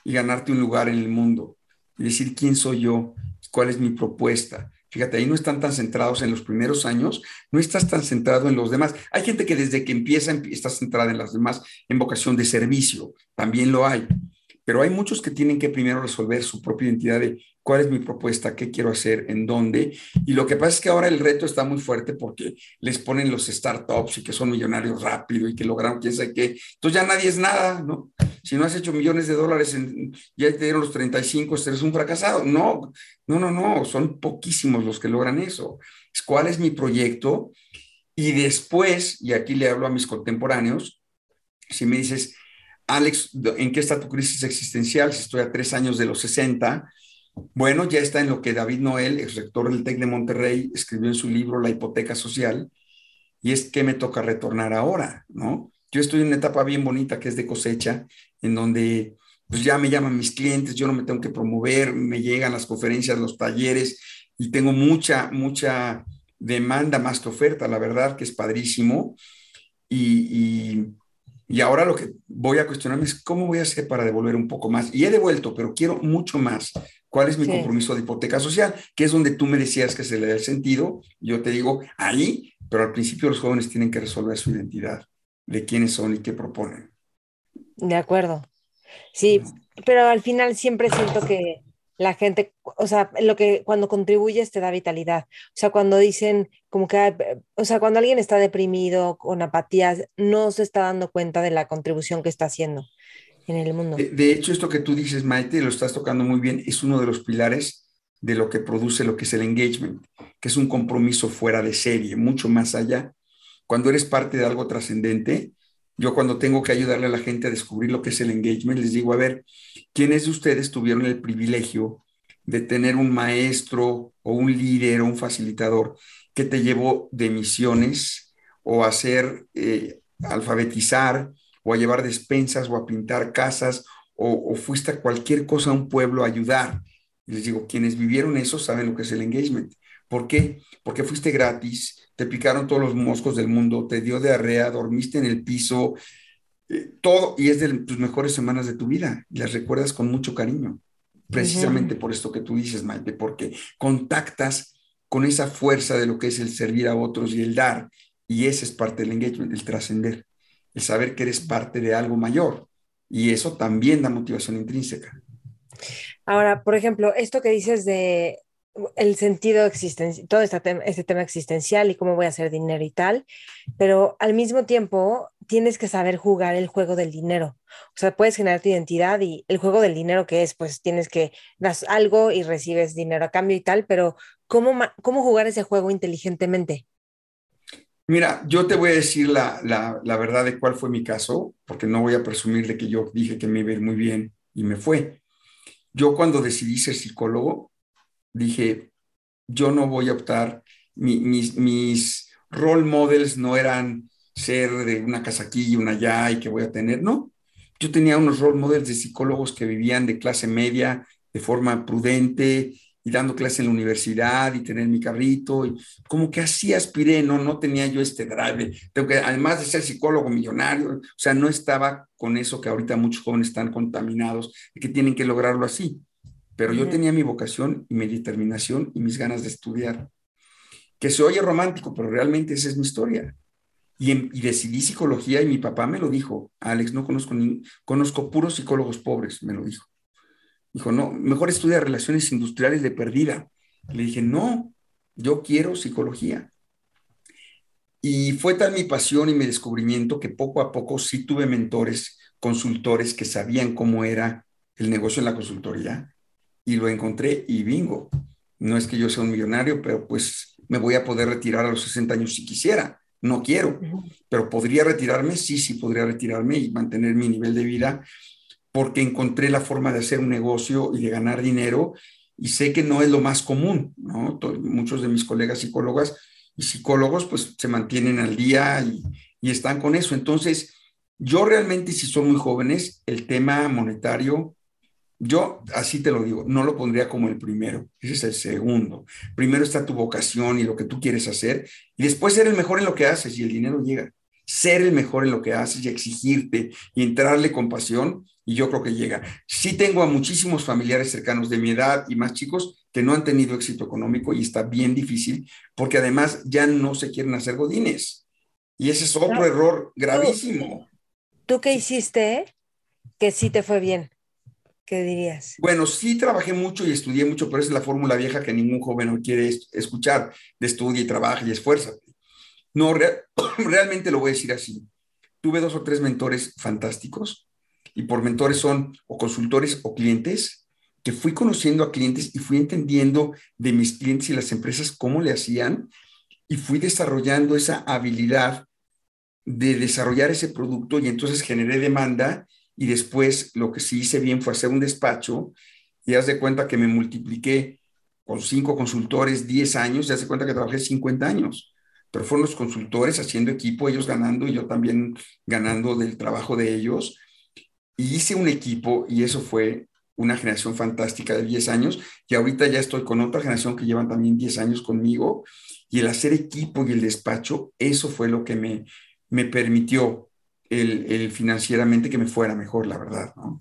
Speaker 1: y ganarte un lugar en el mundo y decir quién soy yo, cuál es mi propuesta. Fíjate, ahí no están tan centrados en los primeros años, no estás tan centrado en los demás. Hay gente que desde que empieza está centrada en las demás en vocación de servicio, también lo hay pero hay muchos que tienen que primero resolver su propia identidad de cuál es mi propuesta, qué quiero hacer, en dónde. Y lo que pasa es que ahora el reto está muy fuerte porque les ponen los startups y que son millonarios rápido y que lograron quién sabe qué. Entonces ya nadie es nada, ¿no? Si no has hecho millones de dólares, en, ya te dieron los 35, eres un fracasado. No, no, no, no, son poquísimos los que logran eso. ¿Cuál es mi proyecto? Y después, y aquí le hablo a mis contemporáneos, si me dices, Alex, ¿en qué está tu crisis existencial? Si estoy a tres años de los 60. Bueno, ya está en lo que David Noel, ex rector del TEC de Monterrey, escribió en su libro La hipoteca social, y es que me toca retornar ahora, ¿no? Yo estoy en una etapa bien bonita que es de cosecha, en donde pues ya me llaman mis clientes, yo no me tengo que promover, me llegan las conferencias, los talleres, y tengo mucha, mucha demanda más que oferta, la verdad que es padrísimo. y y ahora lo que voy a cuestionarme es cómo voy a hacer para devolver un poco más. Y he devuelto, pero quiero mucho más. ¿Cuál es mi compromiso de hipoteca social? Que es donde tú me decías que se le da el sentido. Yo te digo, ahí, pero al principio los jóvenes tienen que resolver su identidad, de quiénes son y qué proponen.
Speaker 2: De acuerdo. Sí, pero al final siempre siento que la gente, o sea, lo que cuando contribuyes te da vitalidad. O sea, cuando dicen como que, o sea, cuando alguien está deprimido, con apatía, no se está dando cuenta de la contribución que está haciendo en el mundo.
Speaker 1: De, hecho, esto que tú dices, Maite, lo estás tocando muy bien, es uno de los pilares de lo que produce lo que es el engagement, que es un compromiso fuera de serie, mucho más allá. Cuando eres parte de algo trascendente, yo cuando tengo que ayudarle a la gente a descubrir lo que es el engagement, les digo, a ver, ¿quiénes de ustedes tuvieron el privilegio de tener un maestro o un líder o un facilitador que te llevó de misiones o a hacer, eh, alfabetizar o a llevar despensas o a pintar casas o, o, fuiste a cualquier cosa a un pueblo a ayudar? Y les digo, quienes vivieron eso saben lo que es el engagement. ¿Por qué? Porque fuiste gratis, te picaron todos los moscos del mundo, te dio diarrea, dormiste en el piso, eh, todo, y es de tus mejores semanas de tu vida, las recuerdas con mucho cariño, precisamente por esto que tú dices, Maite, porque contactas con esa fuerza de lo que es el servir a otros y el dar, y ese es parte del engagement, el trascender, el saber que eres parte de algo mayor, y eso también da motivación intrínseca.
Speaker 2: Ahora, por ejemplo, esto que dices de el sentido existencial, todo este tema, este tema existencial y cómo voy a hacer dinero y tal, pero al mismo tiempo tienes que saber jugar el juego del dinero. O sea, puedes generar tu identidad y el juego del dinero que es, pues tienes que das algo y recibes dinero a cambio y tal, pero ¿cómo, cómo jugar ese juego inteligentemente?
Speaker 1: Mira, yo te voy a decir la, la, la, verdad de cuál fue mi caso, porque no voy a presumir de que yo dije que me iba a ir muy bien y me fue. Yo cuando decidí ser psicólogo, dije, yo no voy a optar, mis, mis role models no eran ser de una casa aquí y una allá y que voy a tener, no. Yo tenía unos role models de psicólogos que vivían de clase media de forma prudente y dando clase en la universidad y tener mi carrito y como que así aspiré, no, no tenía yo este drive, tengo que, además de ser psicólogo millonario, o sea, no estaba con eso que ahorita muchos jóvenes están contaminados y que tienen que lograrlo así pero yo tenía mi vocación y mi determinación y mis ganas de estudiar. Que se oye romántico, pero realmente esa es mi historia. Y, decidí psicología y mi papá me lo dijo, Alex, no conozco ni, conozco puros psicólogos pobres, me lo dijo. Dijo, no, mejor estudia relaciones industriales de perdida. Le dije, no, yo quiero psicología. Y fue tal mi pasión y mi descubrimiento que poco a poco sí tuve mentores, consultores que sabían cómo era el negocio en la consultoría y lo encontré y bingo. No es que yo sea un millonario, pero pues me voy a poder retirar a los 60 años si quisiera. No quiero, pero podría retirarme, sí, sí podría retirarme y mantener mi nivel de vida porque encontré la forma de hacer un negocio y de ganar dinero y sé que no es lo más común, ¿no? Muchos de mis colegas psicólogas y psicólogos pues se mantienen al día y, y están con eso. Entonces, yo realmente si son muy jóvenes, el tema monetario yo, así te lo digo, no lo pondría como el primero, ese es el segundo. Primero está tu vocación y lo que tú quieres hacer, y después ser el mejor en lo que haces y el dinero llega. Ser el mejor en lo que haces y exigirte y entrarle con pasión, y yo creo que llega. Sí tengo a muchísimos familiares cercanos de mi edad y más chicos que no han tenido éxito económico y está bien difícil porque además ya no se quieren hacer godines. Y ese es otro error gravísimo.
Speaker 2: ¿Tú qué hiciste que sí te fue bien? ¿Qué dirías?
Speaker 1: Bueno, sí trabajé mucho y estudié mucho, pero esa es la fórmula vieja que ningún joven quiere escuchar, de estudia y trabaja y esfuerza. No, <clears throat> realmente lo voy a decir así. Tuve dos o tres mentores fantásticos y por mentores son o consultores o clientes que fui conociendo a clientes y fui entendiendo de mis clientes y las empresas cómo le hacían y fui desarrollando esa habilidad de desarrollar ese producto y entonces generé demanda y después lo que sí hice bien fue hacer un despacho y haz de cuenta que me multipliqué con cinco consultores 10 años, ya se cuenta que trabajé 50 años, pero fueron los consultores haciendo equipo, ellos ganando y yo también ganando del trabajo de ellos. Y hice un equipo y eso fue una generación fantástica de 10 años. Y ahorita ya estoy con otra generación que llevan también 10 años conmigo. Y el hacer equipo y el despacho, eso fue lo que me, me permitió el, financieramente que me fuera mejor, la verdad, ¿no?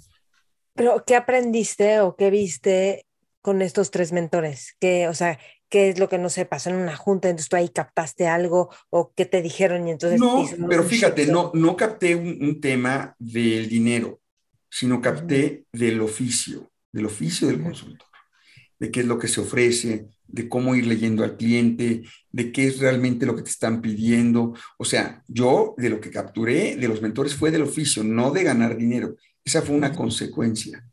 Speaker 2: Pero, ¿qué aprendiste o qué viste con estos tres mentores? ¿Qué, o sea, qué es lo que no se pasó en una junta? Entonces tú ahí captaste algo o qué te dijeron y entonces...
Speaker 1: No, pero fíjate, no, no capté un, tema del dinero, sino capté del oficio, del oficio del consultor, de qué es lo que se ofrece, de cómo ir leyendo al cliente, de qué es realmente lo que te están pidiendo. O sea, yo de lo que capturé de los mentores fue del oficio, no de ganar dinero. Esa fue una consecuencia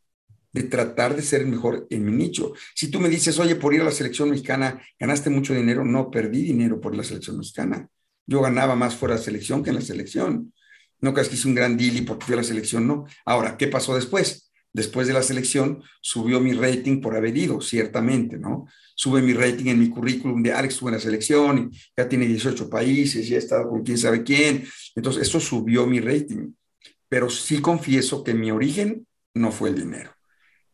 Speaker 1: de tratar de ser mejor en mi nicho. Si tú me dices, oye, por ir a la selección mexicana, ganaste mucho dinero, no, perdí dinero por la selección mexicana. Yo ganaba más fuera de la selección que en la selección. No creas que hice un gran deal y porque fui a la selección, no. Ahora, ¿qué pasó después? Después de la selección subió mi rating por haber ido, ciertamente, ¿no? sube mi rating en mi currículum de Alex estuvo en la selección, y ya tiene 18 países, ya ha con quién sabe quién. Entonces, eso subió mi rating. Pero sí confieso que mi origen no fue el dinero.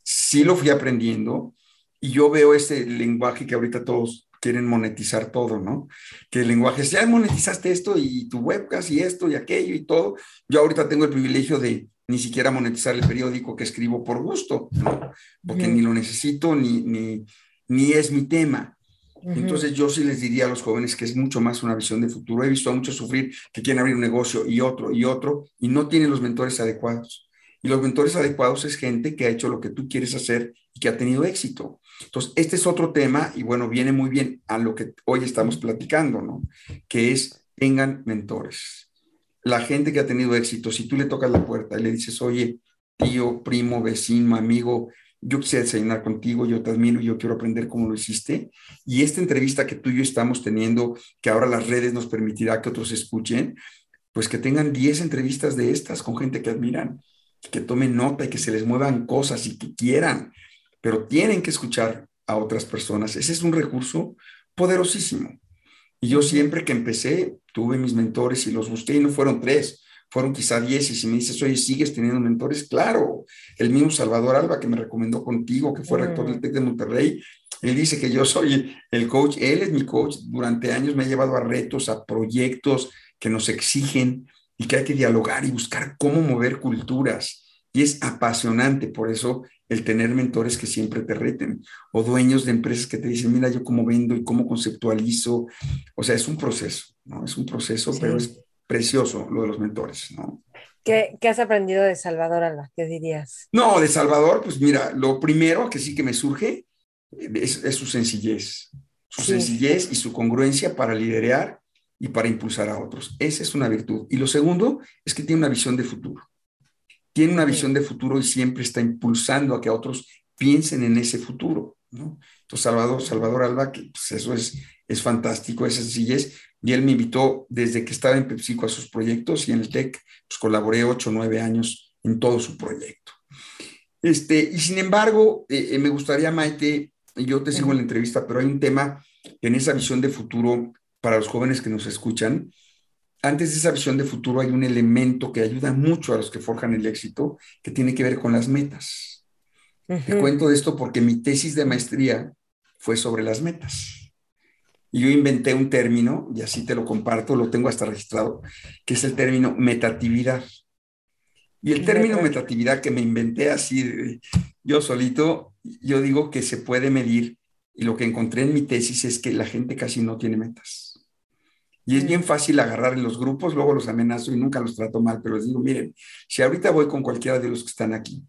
Speaker 1: Sí lo fui aprendiendo y yo veo ese lenguaje que ahorita todos quieren monetizar todo, ¿no? Que el lenguaje es, ya monetizaste esto y tu webcast y esto y aquello y todo. Yo ahorita tengo el privilegio de ni siquiera monetizar el periódico que escribo por gusto, ¿no? Porque ni lo necesito, ni, ni, ni es mi tema. Entonces yo sí les diría a los jóvenes que es mucho más una visión de futuro. He visto a muchos sufrir que quieren abrir un negocio y otro y otro y no tienen los mentores adecuados. Y los mentores adecuados es gente que ha hecho lo que tú quieres hacer y que ha tenido éxito. Entonces, este es otro tema y bueno, viene muy bien a lo que hoy estamos platicando, ¿no? Que es, tengan mentores. La gente que ha tenido éxito, si tú le tocas la puerta y le dices, oye, tío, primo, vecino, amigo, yo quisiera desayunar contigo, yo te admiro, yo quiero aprender cómo lo hiciste. Y esta entrevista que tú y yo estamos teniendo, que ahora las redes nos permitirá que otros escuchen, pues que tengan 10 entrevistas de estas con gente que admiran, que tomen nota y que se les muevan cosas y que quieran, pero tienen que escuchar a otras personas. Ese es un recurso poderosísimo. Y yo siempre que empecé, tuve mis mentores y los busqué y no fueron tres, fueron quizá 10 y si me dices, oye, ¿sigues teniendo mentores? Claro, el mismo Salvador Alba que me recomendó contigo, que fue rector del TEC de Monterrey, él dice que yo soy el coach, él es mi coach, durante años me ha llevado a retos, a proyectos que nos exigen y que hay que dialogar y buscar cómo mover culturas. Y es apasionante, por eso el tener mentores que siempre te reten o dueños de empresas que te dicen, mira, yo cómo vendo y cómo conceptualizo. O sea, es un proceso, ¿no? Es un proceso, pero es precioso lo de los mentores, ¿no?
Speaker 2: ¿Qué, has aprendido de Salvador Alba? ¿Qué dirías?
Speaker 1: No, de Salvador, pues mira, lo primero que sí que me surge es, su sencillez, su sencillez y su congruencia para liderar y para impulsar a otros. Esa es una virtud. Y lo segundo es que tiene una visión de futuro. Tiene una visión de futuro y siempre está impulsando a que otros piensen en ese futuro. ¿no? Entonces, Salvador, Salvador Alba, que pues eso es, es fantástico, esa sencillez, y él me invitó desde que estaba en PepsiCo a sus proyectos y en el TEC, pues colaboré ocho o nueve años en todo su proyecto. Este, y sin embargo, eh, eh, me gustaría, Maite, yo te sigo en la entrevista, pero hay un tema en esa visión de futuro para los jóvenes que nos escuchan. Antes de esa visión de futuro hay un elemento que ayuda mucho a los que forjan el éxito, que tiene que ver con las metas. Te cuento esto porque mi tesis de maestría fue sobre las metas. Y yo inventé un término, y así te lo comparto, lo tengo hasta registrado, que es el término metatividad. Y el término metatividad que me inventé así, yo solito, yo digo que se puede medir, y lo que encontré en mi tesis es que la gente casi no tiene metas. Y es bien fácil agarrar en los grupos, luego los amenazo y nunca los trato mal, pero les digo, miren, si ahorita voy con cualquiera de los que están aquí,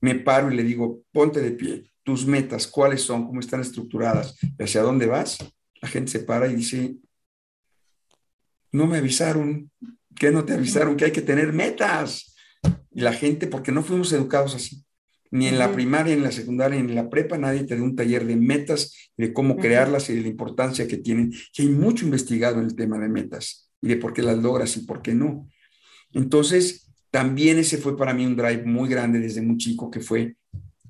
Speaker 1: me paro y le digo, ponte de pie, tus metas, cuáles son, cómo están estructuradas, hacia dónde vas, la gente se para y dice, no me avisaron, que no te avisaron, que hay que tener metas. Y la gente, porque no fuimos educados así, ni en la primaria, ni en la secundaria, ni en la prepa, nadie te da un taller de metas, de cómo crearlas y de la importancia que tienen. Y hay mucho investigado en el tema de metas y de por qué las logras y por qué no. Entonces, también ese fue para mí un drive muy grande desde muy chico, que fue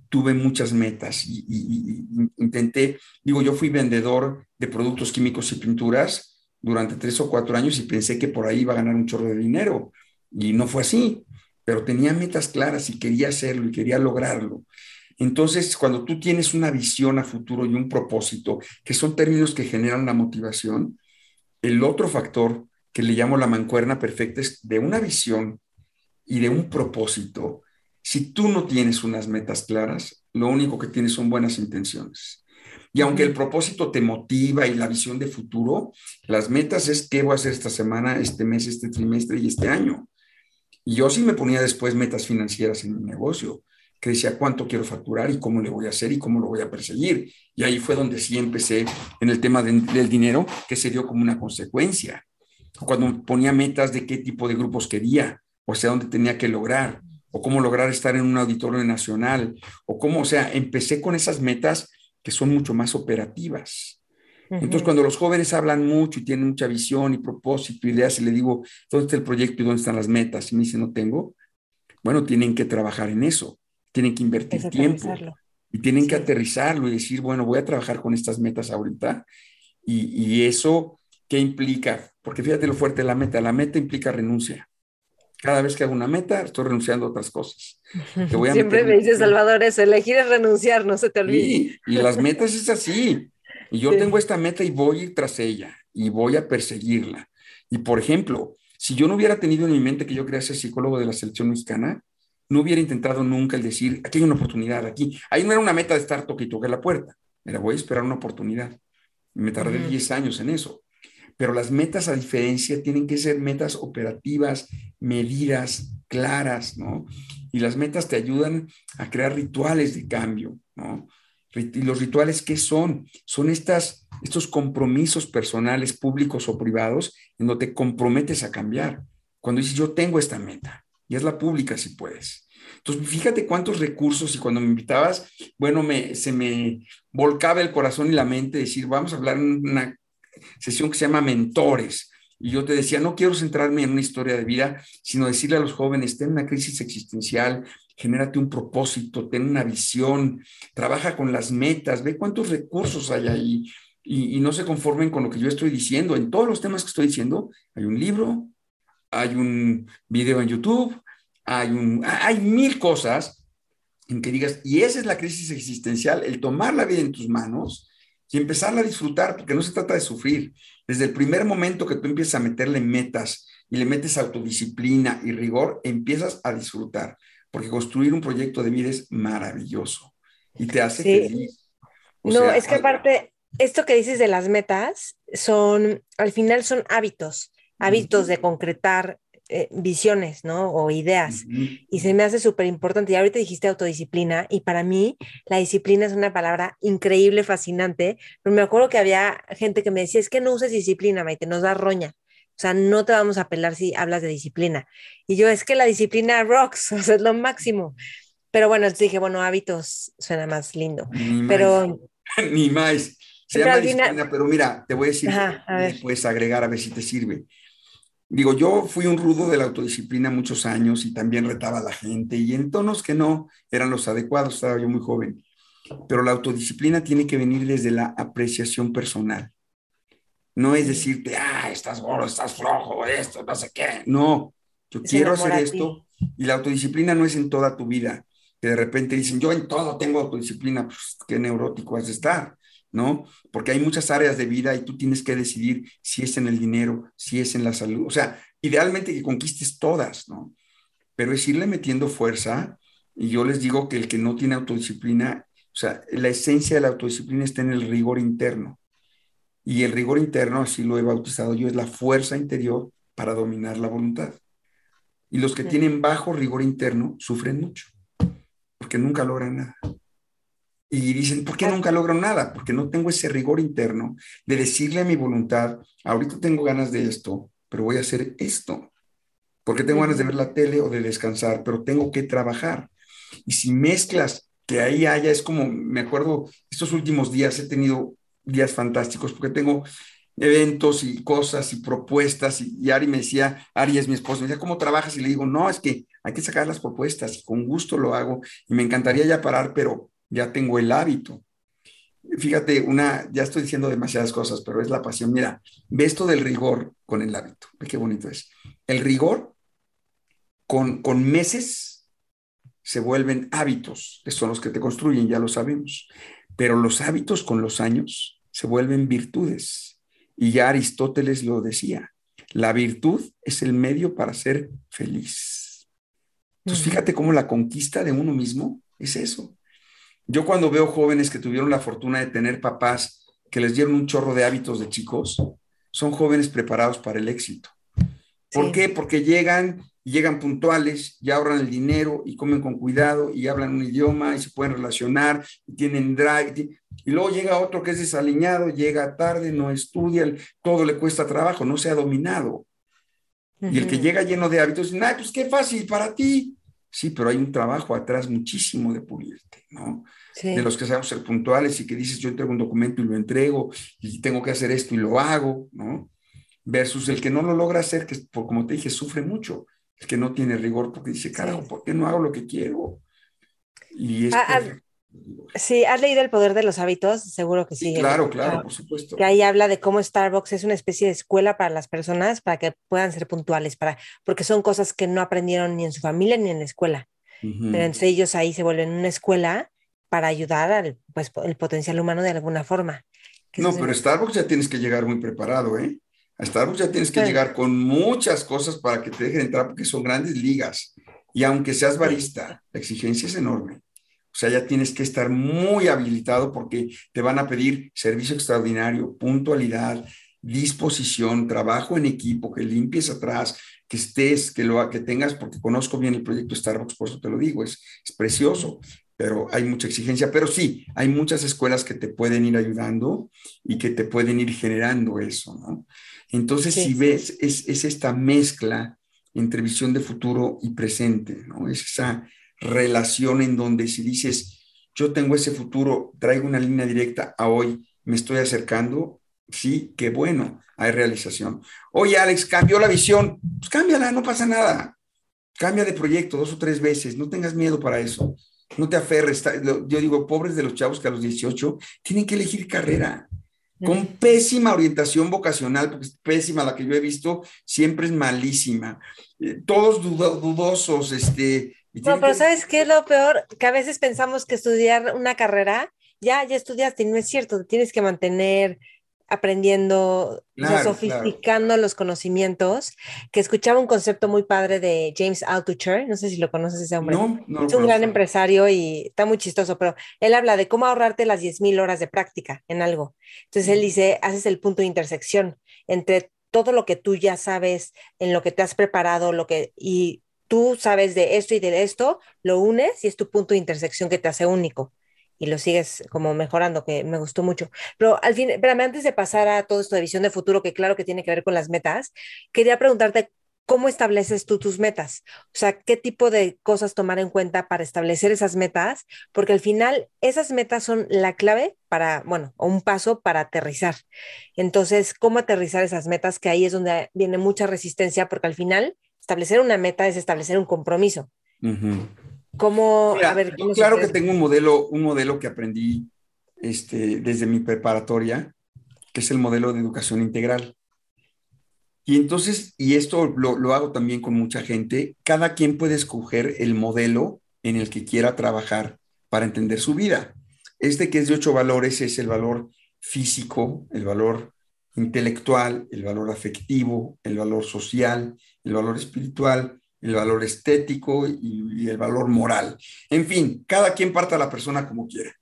Speaker 1: tuve muchas metas y, intenté, digo, yo fui vendedor de productos químicos y pinturas durante tres o cuatro años y pensé que por ahí iba a ganar un chorro de dinero y no fue así, pero tenía metas claras y quería hacerlo y quería lograrlo. Entonces, cuando tú tienes una visión a futuro y un propósito, que son términos que generan la motivación, el otro factor que le llamo la mancuerna perfecta es de una visión y de un propósito si tú no tienes unas metas claras, lo único que tienes son buenas intenciones. Y aunque el propósito te motiva y la visión de futuro, las metas es qué voy a hacer esta semana, este mes, este trimestre y este año. Y yo sí me ponía después metas financieras en mi negocio, que decía cuánto quiero facturar y cómo le voy a hacer y cómo lo voy a perseguir. Y ahí fue donde sí empecé en el tema del dinero, que se dio como una consecuencia. Cuando ponía metas de qué tipo de grupos quería, o sea, dónde tenía que lograr o cómo lograr estar en un auditorio nacional, o cómo, o sea, empecé con esas metas que son mucho más operativas. Entonces, cuando los jóvenes hablan mucho y tienen mucha visión y propósito, ideas, y le digo, ¿dónde está el proyecto y dónde están las metas? Y me dice, no tengo. Bueno, tienen que trabajar en eso, tienen que invertir tiempo y tienen que aterrizarlo y decir, bueno, voy a trabajar con estas metas ahorita. Y, y eso, ¿qué implica? Porque fíjate lo fuerte de la meta. La meta implica renuncia. Cada vez que hago una meta, estoy renunciando a otras cosas. <laughs>
Speaker 2: Siempre me dice Salvador eso, elegir es renunciar, no se te olvide.
Speaker 1: y las metas es así. Y yo tengo esta meta y voy tras ella y voy a perseguirla. Y por ejemplo, si yo no hubiera tenido en mi mente que yo quería ser psicólogo de la selección mexicana, no hubiera intentado nunca el decir, aquí hay una oportunidad, aquí. Ahí no era una meta de estar toque y toque la puerta. Era voy a esperar una oportunidad. Me tardé 10 años en eso pero las metas a diferencia tienen que ser metas operativas, medidas, claras, ¿no? Y las metas te ayudan a crear rituales de cambio, ¿no? ¿Y los rituales qué son? Son estas, estos compromisos personales, públicos o privados, en donde te comprometes a cambiar. Cuando dices, yo tengo esta meta, y es la pública si puedes. Entonces, fíjate cuántos recursos y cuando me invitabas, bueno, me, se me volcaba el corazón y la mente decir, vamos a hablar en una sesión que se llama Mentores. Y yo te decía, no quiero centrarme en una historia de vida, sino decirle a los jóvenes, ten una crisis existencial, genérate un propósito, ten una visión, trabaja con las metas, ve cuántos recursos hay ahí y, no se conformen con lo que yo estoy diciendo. En todos los temas que estoy diciendo, hay un libro, hay un video en YouTube, hay, un, hay mil cosas en que digas, y esa es la crisis existencial, el tomar la vida en tus manos y empezarla a disfrutar, porque no se trata de sufrir. Desde el primer momento que tú empiezas a meterle metas y le metes autodisciplina y rigor, empiezas a disfrutar, porque construir un proyecto de vida es maravilloso y te hace feliz.
Speaker 2: no, es que aparte, esto que dices de las metas son, al final son hábitos, hábitos de concretar eh, visiones, ¿no? O ideas. Y se me hace súper importante. Y ahorita dijiste autodisciplina y para mí la disciplina es una palabra increíble, fascinante. Pero me acuerdo que había gente que me decía, es que no uses disciplina, Maite, nos da roña. O sea, no te vamos a pelar si hablas de disciplina. Y yo, es que la disciplina rocks, <laughs> o sea, es lo máximo. Pero bueno, dije, bueno, hábitos suena más lindo.
Speaker 1: Ni
Speaker 2: pero...
Speaker 1: Más. <laughs> Ni más. Se llama disciplina, pero mira, te voy a decir, Ajá, a puedes agregar a ver si te sirve. Digo, yo fui un rudo de la autodisciplina muchos años y también retaba a la gente y en tonos que no eran los adecuados, estaba yo muy joven. Pero la autodisciplina tiene que venir desde la apreciación personal. No es decirte, ah, estás gordo, estás flojo, esto, no sé qué. No, yo quiero hacer esto y la autodisciplina no es en toda tu vida. Que de repente dicen, yo en todo tengo autodisciplina, pues qué neurótico has de estar. ¿no? Porque hay muchas áreas de vida y tú tienes que decidir si es en el dinero, si es en la salud, o sea, idealmente que conquistes todas, ¿no? Pero es irle metiendo fuerza y yo les digo que el que no tiene autodisciplina, o sea, la esencia de la autodisciplina está en el rigor interno. Y el rigor interno, así lo he bautizado yo, es la fuerza interior para dominar la voluntad. Y los que tienen bajo rigor interno sufren mucho, porque nunca logran nada. Y dicen, ¿por qué nunca logro nada? Porque no tengo ese rigor interno de decirle a mi voluntad, ahorita tengo ganas de esto, pero voy a hacer esto. Porque tengo ganas de ver la tele o de descansar, pero tengo que trabajar. Y si mezclas que ahí haya, es como, me acuerdo, estos últimos días he tenido días fantásticos porque tengo eventos y cosas y propuestas. Y, Ari me decía, Ari es mi esposa, me decía, ¿cómo trabajas? Y le digo, no, es que hay que sacar las propuestas y con gusto lo hago. Y me encantaría ya parar, pero ya tengo el hábito. Fíjate, una, ya estoy diciendo demasiadas cosas, pero es la pasión. Mira, ve esto del rigor con el hábito. Ve qué bonito es. El rigor con, con meses se vuelven hábitos, que son los que te construyen, ya lo sabemos. Pero los hábitos con los años se vuelven virtudes. Y ya Aristóteles lo decía, la virtud es el medio para ser feliz. Entonces, fíjate cómo la conquista de uno mismo es eso. Yo cuando veo jóvenes que tuvieron la fortuna de tener papás que les dieron un chorro de hábitos de chicos, son jóvenes preparados para el éxito. ¿Por qué? Porque llegan y llegan puntuales y ahorran el dinero y comen con cuidado y hablan un idioma y se pueden relacionar y tienen drive. Y luego llega otro que es desaliñado, llega tarde, no estudia, todo le cuesta trabajo, no se ha dominado. Y el que llega lleno de hábitos, dice, pues qué fácil para ti. Sí, pero hay un trabajo atrás muchísimo de pulirte, ¿no? De los que sabemos ser puntuales y que dices, yo entrego un documento y lo entrego y tengo que hacer esto y lo hago, ¿no? Versus el que no lo logra hacer, que por, como te dije, sufre mucho, el que no tiene rigor porque dice, carajo, ¿por qué no hago lo que quiero? Y es ah, ah,
Speaker 2: Sí, ¿has leído El Poder de los Hábitos? Seguro que sí.
Speaker 1: claro, claro, por supuesto.
Speaker 2: Que ahí habla de cómo Starbucks es una especie de escuela para las personas para que puedan ser puntuales, para, porque son cosas que no aprendieron ni en su familia ni en la escuela. Pero entonces ellos ahí se vuelven una escuela para ayudar al pues, el potencial humano de alguna forma.
Speaker 1: No, pero Starbucks ya tienes que llegar muy preparado, ¿eh? A Starbucks ya tienes que llegar con muchas cosas para que te dejen entrar porque son grandes ligas. Y aunque seas barista, la exigencia es enorme. O sea, ya tienes que estar muy habilitado porque te van a pedir servicio extraordinario, puntualidad, disposición, trabajo en equipo, que limpies atrás, que estés, que lo que tengas, porque conozco bien el proyecto Starbucks, por eso te lo digo, es, es precioso, pero hay mucha exigencia. Pero sí, hay muchas escuelas que te pueden ir ayudando y que te pueden ir generando eso, ¿no? Entonces, si ves, es, es, esta mezcla entre visión de futuro y presente, ¿no? Es esa relación en donde si dices, yo tengo ese futuro, traigo una línea directa a hoy, me estoy acercando, sí, qué bueno, hay realización. Oye, Alex, cambió la visión, pues cámbiala, no pasa nada. Cambia de proyecto dos o tres veces, no tengas miedo para eso. No te aferres. Yo digo, pobres de los chavos que a los 18 tienen que elegir carrera con pésima orientación vocacional, porque es pésima la que yo he visto, siempre es malísima. Eh, todos dudosos, este...
Speaker 2: No, pero ¿sabes qué es lo peor? Que a veces pensamos que estudiar una carrera, ya, ya estudiaste, y no es cierto, tienes que mantener aprendiendo, sofisticando los conocimientos, que escuchaba un concepto muy padre de James Altucher, no sé si lo conoces ese hombre, es un gran empresario y está muy chistoso, pero él habla de cómo ahorrarte las 10.000 horas de práctica en algo. Entonces él dice, haces el punto de intersección entre todo lo que tú ya sabes, en lo que te has preparado, lo que y tú sabes de esto y de esto, lo unes y es tu punto de intersección que te hace único y lo sigues como mejorando, que me gustó mucho. Pero al fin, pero antes de pasar a todo esto de visión de futuro, que claro que tiene que ver con las metas, quería preguntarte cómo estableces tú tus metas, o sea, qué tipo de cosas tomar en cuenta para establecer esas metas, porque al final esas metas son la clave para, bueno, o un paso para aterrizar. Entonces, ¿cómo aterrizar esas metas? Que ahí es donde viene mucha resistencia, porque al final establecer una meta es establecer un compromiso. ¿Cómo,
Speaker 1: claro que tengo un modelo, un modelo que aprendí este, desde mi preparatoria, que es el modelo de educación integral. Y entonces, y esto lo, lo, hago también con mucha gente, cada quien puede escoger el modelo en el que quiera trabajar para entender su vida. Este que es de ocho valores es el valor físico, el valor intelectual, el valor afectivo, el valor social, el valor espiritual, el valor estético y, el valor moral. En fin, cada quien parta a la persona como quiera.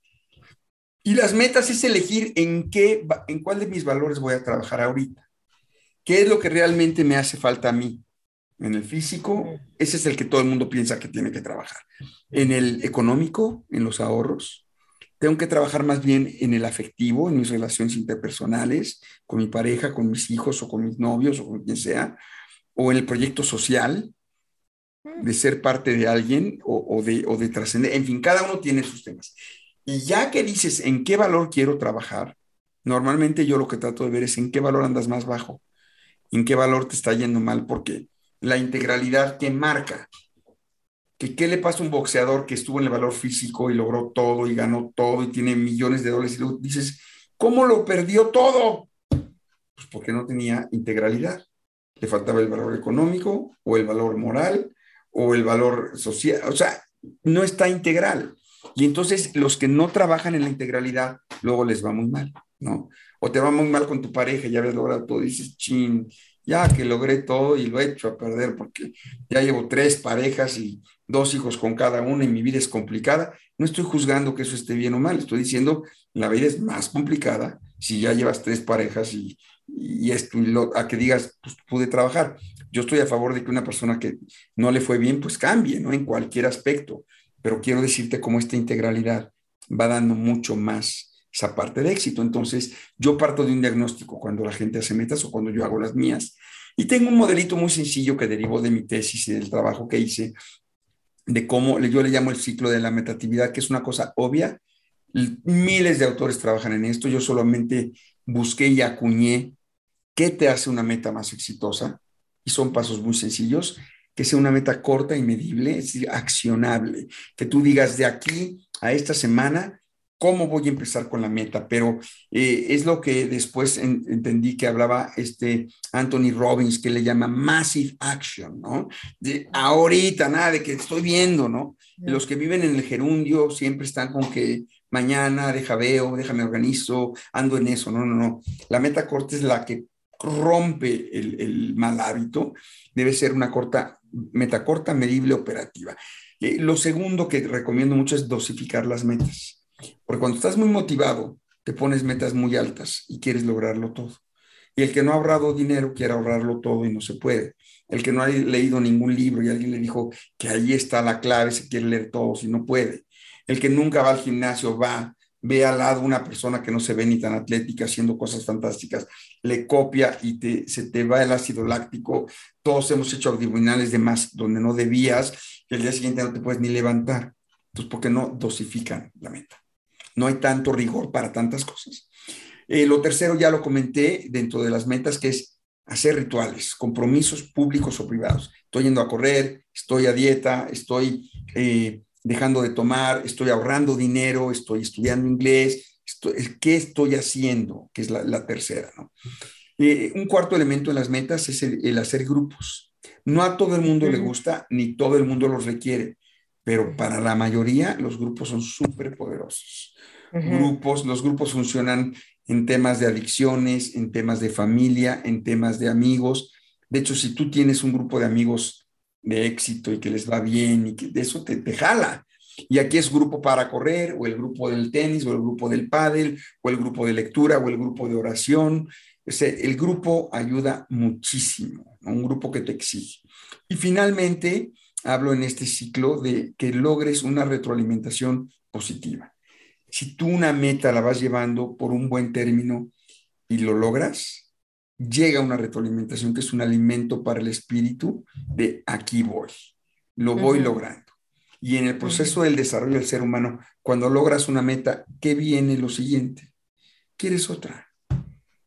Speaker 1: Y las metas es elegir en qué, en cuál de mis valores voy a trabajar ahorita. ¿Qué es lo que realmente me hace falta a mí? En el físico, ese es el que todo el mundo piensa que tiene que trabajar. En el económico, en los ahorros, tengo que trabajar más bien en el afectivo, en mis relaciones interpersonales, con mi pareja, con mis hijos o con mis novios o con quien sea, o en el proyecto social, de ser parte de alguien o, de, o de trascender. En fin, cada uno tiene sus temas. Y ya que dices en qué valor quiero trabajar, normalmente yo lo que trato de ver es en qué valor andas más bajo, en qué valor te está yendo mal, porque la integralidad que marca, que qué le pasa a un boxeador que estuvo en el valor físico y logró todo y ganó todo y tiene millones de dólares y luego dices, ¿cómo lo perdió todo? Pues porque no tenía integralidad. Le faltaba el valor económico o el valor moral o el valor social, o sea, no está integral. Y entonces los que no trabajan en la integralidad, luego les va muy mal, ¿no? O te va muy mal con tu pareja, ya habías logrado todo, dices, chin, ya que logré todo y lo he hecho a perder porque ya llevo tres parejas y dos hijos con cada una y mi vida es complicada. No estoy juzgando que eso esté bien o mal, estoy diciendo la vida es más complicada si ya llevas tres parejas y, y esto, a que digas, pues pude trabajar. Yo estoy a favor de que una persona que no le fue bien, pues cambie, ¿no? En cualquier aspecto. Pero quiero decirte cómo esta integralidad va dando mucho más esa parte de éxito. Entonces, yo parto de un diagnóstico cuando la gente hace metas o cuando yo hago las mías. Y tengo un modelito muy sencillo que derivó de mi tesis y del trabajo que hice, de cómo yo le llamo el ciclo de la metatividad, que es una cosa obvia. Miles de autores trabajan en esto. Yo solamente busqué y acuñé qué te hace una meta más exitosa y son pasos muy sencillos, que sea una meta corta y medible, es decir, accionable, que tú digas de aquí a esta semana, ¿cómo voy a empezar con la meta? Pero eh, es lo que después entendí que hablaba este Anthony Robbins, que le llama massive action, ¿no? De ahorita, nada de que estoy viendo, ¿no? Los que viven en el gerundio siempre están con que mañana, deja veo, déjame organizo, ando en eso, no, no, no. La meta corta es la que rompe el, mal hábito, debe ser una corta, meta corta, medible, operativa. Eh, lo segundo que recomiendo mucho es dosificar las metas, porque cuando estás muy motivado, te pones metas muy altas y quieres lograrlo todo. Y el que no ha ahorrado dinero quiere ahorrarlo todo y no se puede. El que no ha leído ningún libro y alguien le dijo que ahí está la clave, se quiere leer todo si no puede. El que nunca va al gimnasio va, ve al lado una persona que no se ve ni tan atlética haciendo cosas fantásticas, le copia y te, se te va el ácido láctico. Todos hemos hecho abdominales de más donde no debías, que el día siguiente no te puedes ni levantar. Entonces, porque no dosifican la meta. No hay tanto rigor para tantas cosas. Eh, lo tercero ya lo comenté dentro de las metas, que es hacer rituales, compromisos públicos o privados. Estoy yendo a correr, estoy a dieta, estoy eh, dejando de tomar, estoy ahorrando dinero, estoy estudiando inglés, ¿qué estoy haciendo? Que es la, tercera. ¿no? Eh, un cuarto elemento en las metas es el, hacer grupos. No a todo el mundo le gusta, ni todo el mundo los requiere, pero para la mayoría los grupos son súper poderosos. Grupos, los grupos funcionan en temas de adicciones, en temas de familia, en temas de amigos. De hecho, si tú tienes un grupo de amigos de éxito y que les va bien y que de eso te, te jala. Y aquí es grupo para correr, o el grupo del tenis, o el grupo del pádel, o el grupo de lectura, o el grupo de oración. el grupo ayuda muchísimo, un grupo que te exige. Y finalmente, hablo en este ciclo de que logres una retroalimentación positiva si tú una meta la vas llevando por un buen término y lo logras, llega una retroalimentación que es un alimento para el espíritu de aquí voy, lo voy logrando. Y en el proceso del desarrollo del ser humano, cuando logras una meta, ¿qué viene lo siguiente? ¿Quieres otra?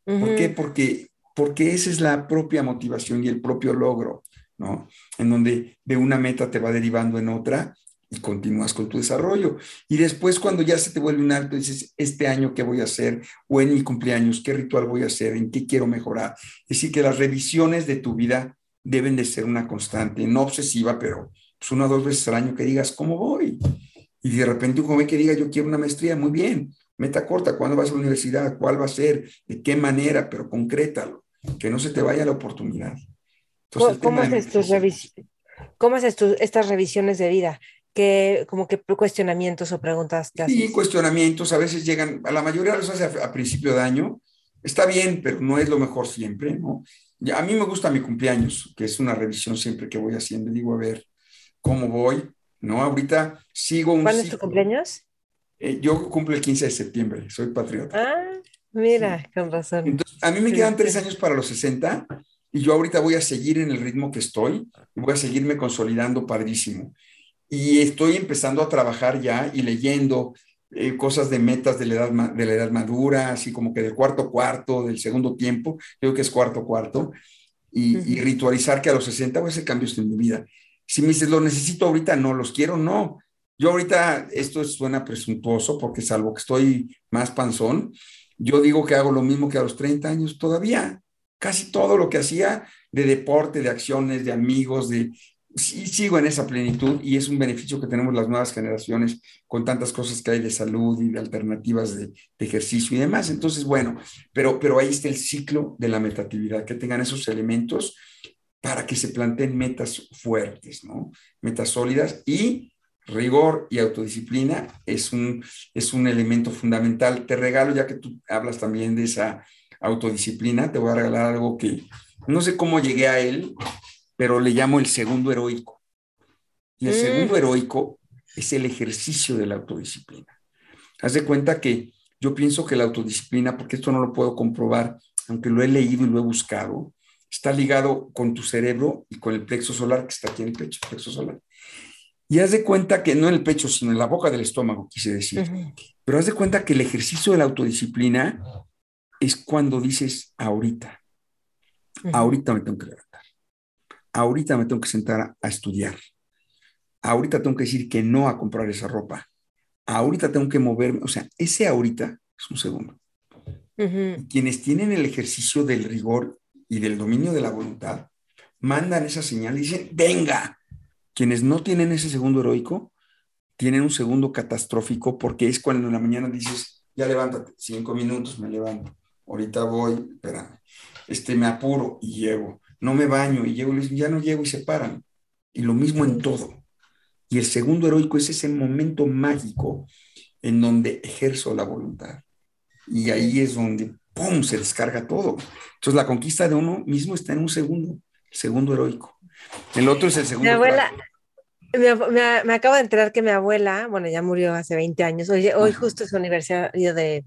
Speaker 1: ¿Por qué? Porque, porque esa es la propia motivación y el propio logro, ¿no? En donde de una meta te va derivando en otra y continúas con tu desarrollo. Y después cuando ya se te vuelve un alto, dices, este año qué voy a hacer, o en mi cumpleaños, qué ritual voy a hacer, en qué quiero mejorar. Es decir, que las revisiones de tu vida deben de ser una constante, no obsesiva, pero pues una o dos veces al año que digas, ¿cómo voy? Y de repente un joven que diga, yo quiero una maestría, muy bien, meta corta, ¿cuándo vas a la universidad? ¿Cuál va a ser? ¿De qué manera? Pero concrétalo, que no se te vaya la oportunidad.
Speaker 2: ¿Cómo, haces ¿Cómo haces estas revisiones de vida? Que como que cuestionamientos o preguntas
Speaker 1: te Sí, cuestionamientos a veces llegan, a la mayoría los hace a, principio de año. Está bien, pero no es lo mejor siempre, ¿no? A mí me gusta mi cumpleaños, que es una revisión siempre que voy haciendo. Digo, a ver, ¿cómo voy? ¿No? Ahorita sigo un...
Speaker 2: ¿Cuándo es tu cumpleaños?
Speaker 1: Eh, yo cumplo el 15 de septiembre, soy patriota.
Speaker 2: Ah, mira, con razón.
Speaker 1: Entonces, a mí me quedan tres años para los 60 y yo ahorita voy a seguir en el ritmo que estoy y voy a seguirme consolidando padrísimo y estoy empezando a trabajar ya y leyendo eh, cosas de metas de la, edad, de la edad madura, así como que del cuarto cuarto, del segundo tiempo, creo que es cuarto cuarto, y, ritualizar que a los 60 voy a hacer cambios en mi vida. Si me dices, lo necesito ahorita, no, los quiero, no. Yo ahorita, esto suena presuntuoso porque salvo que estoy más panzón, yo digo que hago lo mismo que a los 30 años todavía. Casi todo lo que hacía de deporte, de acciones, de amigos, de sigo en esa plenitud y es un beneficio que tenemos las nuevas generaciones con tantas cosas que hay de salud y de alternativas de, ejercicio y demás. Entonces, bueno, pero, pero ahí está el ciclo de la metatividad, que tengan esos elementos para que se planteen metas fuertes, ¿no? Metas sólidas y rigor y autodisciplina es un, es un elemento fundamental. Te regalo, ya que tú hablas también de esa autodisciplina, te voy a regalar algo que no sé cómo llegué a él, pero le llamo el segundo heroico. Y el segundo mm. heroico es el ejercicio de la autodisciplina. Haz de cuenta que yo pienso que la autodisciplina, porque esto no lo puedo comprobar, aunque lo he leído y lo he buscado, está ligado con tu cerebro y con el plexo solar que está aquí en el pecho, el plexo solar. Y haz de cuenta que no en el pecho, sino en la boca del estómago, quise decir. Pero haz de cuenta que el ejercicio de la autodisciplina es cuando dices ahorita, ahorita me tengo que levantar ahorita me tengo que sentar a, estudiar, ahorita tengo que decir que no a comprar esa ropa, ahorita tengo que moverme, o sea, ese ahorita es un segundo. Quienes tienen el ejercicio del rigor y del dominio de la voluntad, mandan esa señal y dicen, venga. Quienes no tienen ese segundo heroico, tienen un segundo catastrófico porque es cuando en la mañana dices, ya levántate, cinco minutos, me levanto, ahorita voy, espérame, este, me apuro y llego no me baño y llego, ya no llego y se paran. Y lo mismo en todo. Y el segundo heroico es ese momento mágico en donde ejerzo la voluntad. Y ahí es donde, ¡pum!, se descarga todo. Entonces la conquista de uno mismo está en un segundo, segundo heroico. El otro es el segundo.
Speaker 2: Mi abuela, me, acabo de enterar que mi abuela, bueno, ya murió hace 20 años, hoy, hoy justo es su aniversario de,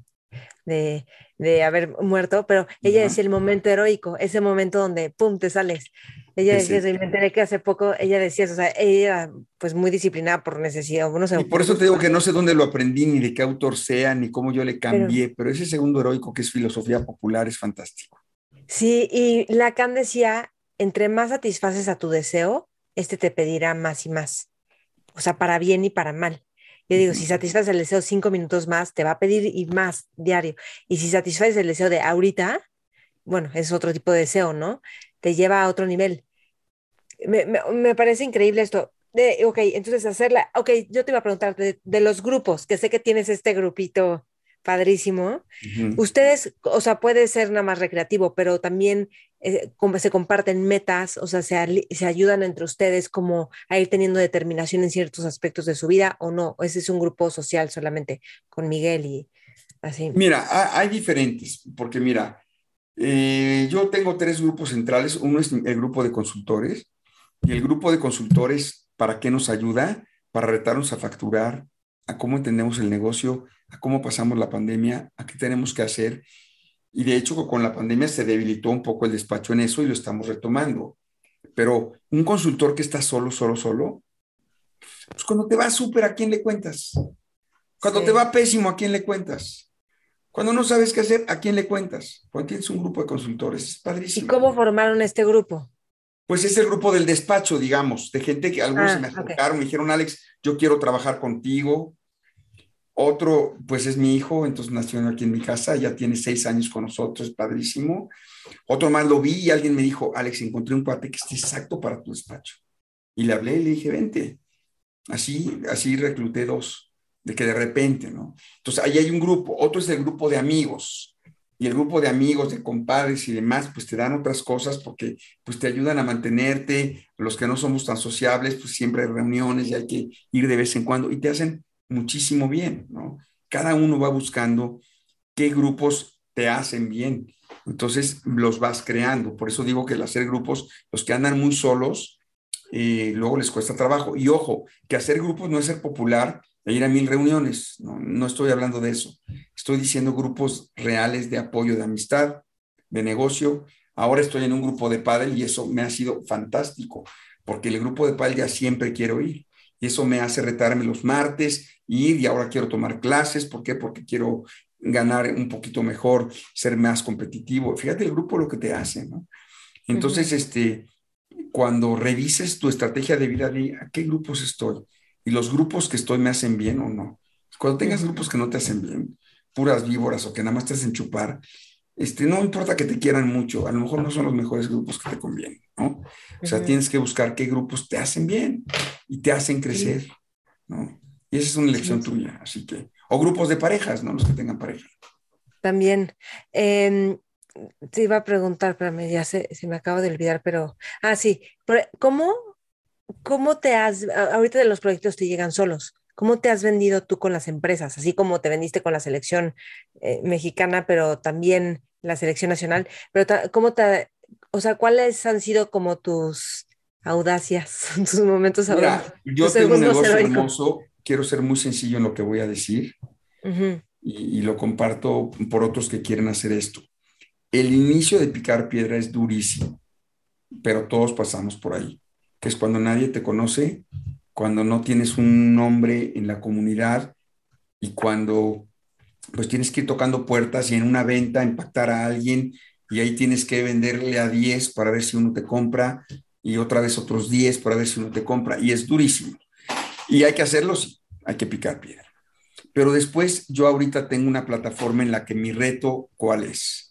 Speaker 2: de, de haber muerto, pero ella decía el momento heroico, ese momento donde, ¡pum!, te sales. Ella decía, y me enteré que hace poco ella decía, o sea, ella pues muy disciplinada por necesidad. No sé,
Speaker 1: y por eso te digo que no sé dónde lo aprendí, ni de qué autor sea, ni cómo yo le cambié, pero, ese segundo heroico que es filosofía popular es fantástico.
Speaker 2: Sí, y Lacan decía, entre más satisfaces a tu deseo, este te pedirá más y más. O sea, para bien y para mal. Yo digo, si satisfaces el deseo cinco minutos más, te va a pedir y más diario. Y si satisfaces el deseo de ahorita, bueno, es otro tipo de deseo, ¿no? Te lleva a otro nivel. Me, me, parece increíble esto. De, ok, entonces hacerla, ok, yo te iba a preguntar de, los grupos, que sé que tienes este grupito padrísimo. Ustedes, o sea, puede ser nada más recreativo, pero también eh, se comparten metas, o sea, se, se, ayudan entre ustedes como a ir teniendo determinación en ciertos aspectos de su vida o no. Ese es un grupo social solamente con Miguel y así.
Speaker 1: Mira, hay diferentes, porque mira, eh, yo tengo tres grupos centrales. Uno es el grupo de consultores y el grupo de consultores, ¿para qué nos ayuda? Para retarnos a facturar, a cómo entendemos el negocio, a cómo pasamos la pandemia, a qué tenemos que hacer. Y de hecho, con la pandemia se debilitó un poco el despacho en eso y lo estamos retomando. Pero un consultor que está solo, solo, solo, pues cuando te va súper, ¿a quién le cuentas? Cuando te va pésimo, ¿a quién le cuentas? Cuando no sabes qué hacer, ¿a quién le cuentas? Cuando tienes un grupo de consultores, es padrísimo.
Speaker 2: ¿Y cómo formaron este grupo?
Speaker 1: Pues es el grupo del despacho, digamos, de gente que algunos se me ah, acercaron, me dijeron, Alex, yo quiero trabajar contigo, otro, pues es mi hijo, entonces nació aquí en mi casa, ya tiene seis años con nosotros, es padrísimo. Otro más lo vi y alguien me dijo, Alex, encontré un cuate que está exacto para tu despacho. Y le hablé y le dije, vente. Así, así recluté dos, de que de repente, ¿no? Entonces ahí hay un grupo, otro es el grupo de amigos. Y el grupo de amigos, de compadres y demás, pues te dan otras cosas porque pues te ayudan a mantenerte. Los que no somos tan sociables, pues siempre hay reuniones y hay que ir de vez en cuando y te hacen muchísimo bien, ¿no? Cada uno va buscando qué grupos te hacen bien. Entonces los vas creando. Por eso digo que el hacer grupos, los que andan muy solos, eh, luego les cuesta trabajo. Y ojo, que hacer grupos no es ser popular e ir a mil reuniones. No, no estoy hablando de eso. Estoy diciendo grupos reales de apoyo, de amistad, de negocio. Ahora estoy en un grupo de pádel y eso me ha sido fantástico, porque el grupo de pádel ya siempre quiero ir. Y eso me hace retarme los martes, ir y ahora quiero tomar clases. ¿Por qué? Porque quiero ganar un poquito mejor, ser más competitivo. Fíjate el grupo lo que te hace, ¿no? Entonces, este, cuando revises tu estrategia de vida, a qué grupos estoy y los grupos que estoy me hacen bien o no. Cuando tengas grupos que no te hacen bien, puras víboras o que nada más te hacen chupar, este, no importa que te quieran mucho, a lo mejor no son los mejores grupos que te convienen, ¿no? O sea, tienes que buscar qué grupos te hacen bien y te hacen crecer, ¿no? Y esa es una elección tuya, así que, o grupos de parejas, ¿no? Los que tengan pareja.
Speaker 2: También, em, te iba a preguntar, pero ya se, se me acaba de olvidar, pero, ah, sí, ¿cómo, cómo te has, ahorita de los proyectos te llegan solos? ¿Cómo te has vendido tú con las empresas? Así como te vendiste con la selección eh, mexicana, pero también la selección nacional. Pero ¿cómo te, o sea, cuáles han sido como tus audacias, <laughs> tus momentos
Speaker 1: Mira, Yo tengo un negocio hermoso, quiero ser muy sencillo en lo que voy a decir y, y lo comparto por otros que quieren hacer esto. El inicio de picar piedra es durísimo, pero todos pasamos por ahí, que es cuando nadie te conoce cuando no tienes un nombre en la comunidad y cuando pues tienes que ir tocando puertas y en una venta impactar a alguien y ahí tienes que venderle a 10 para ver si uno te compra y otra vez otros 10 para ver si uno te compra y es durísimo. Y hay que hacerlo, sí, hay que picar piedra. Pero después yo ahorita tengo una plataforma en la que mi reto, ¿cuál es?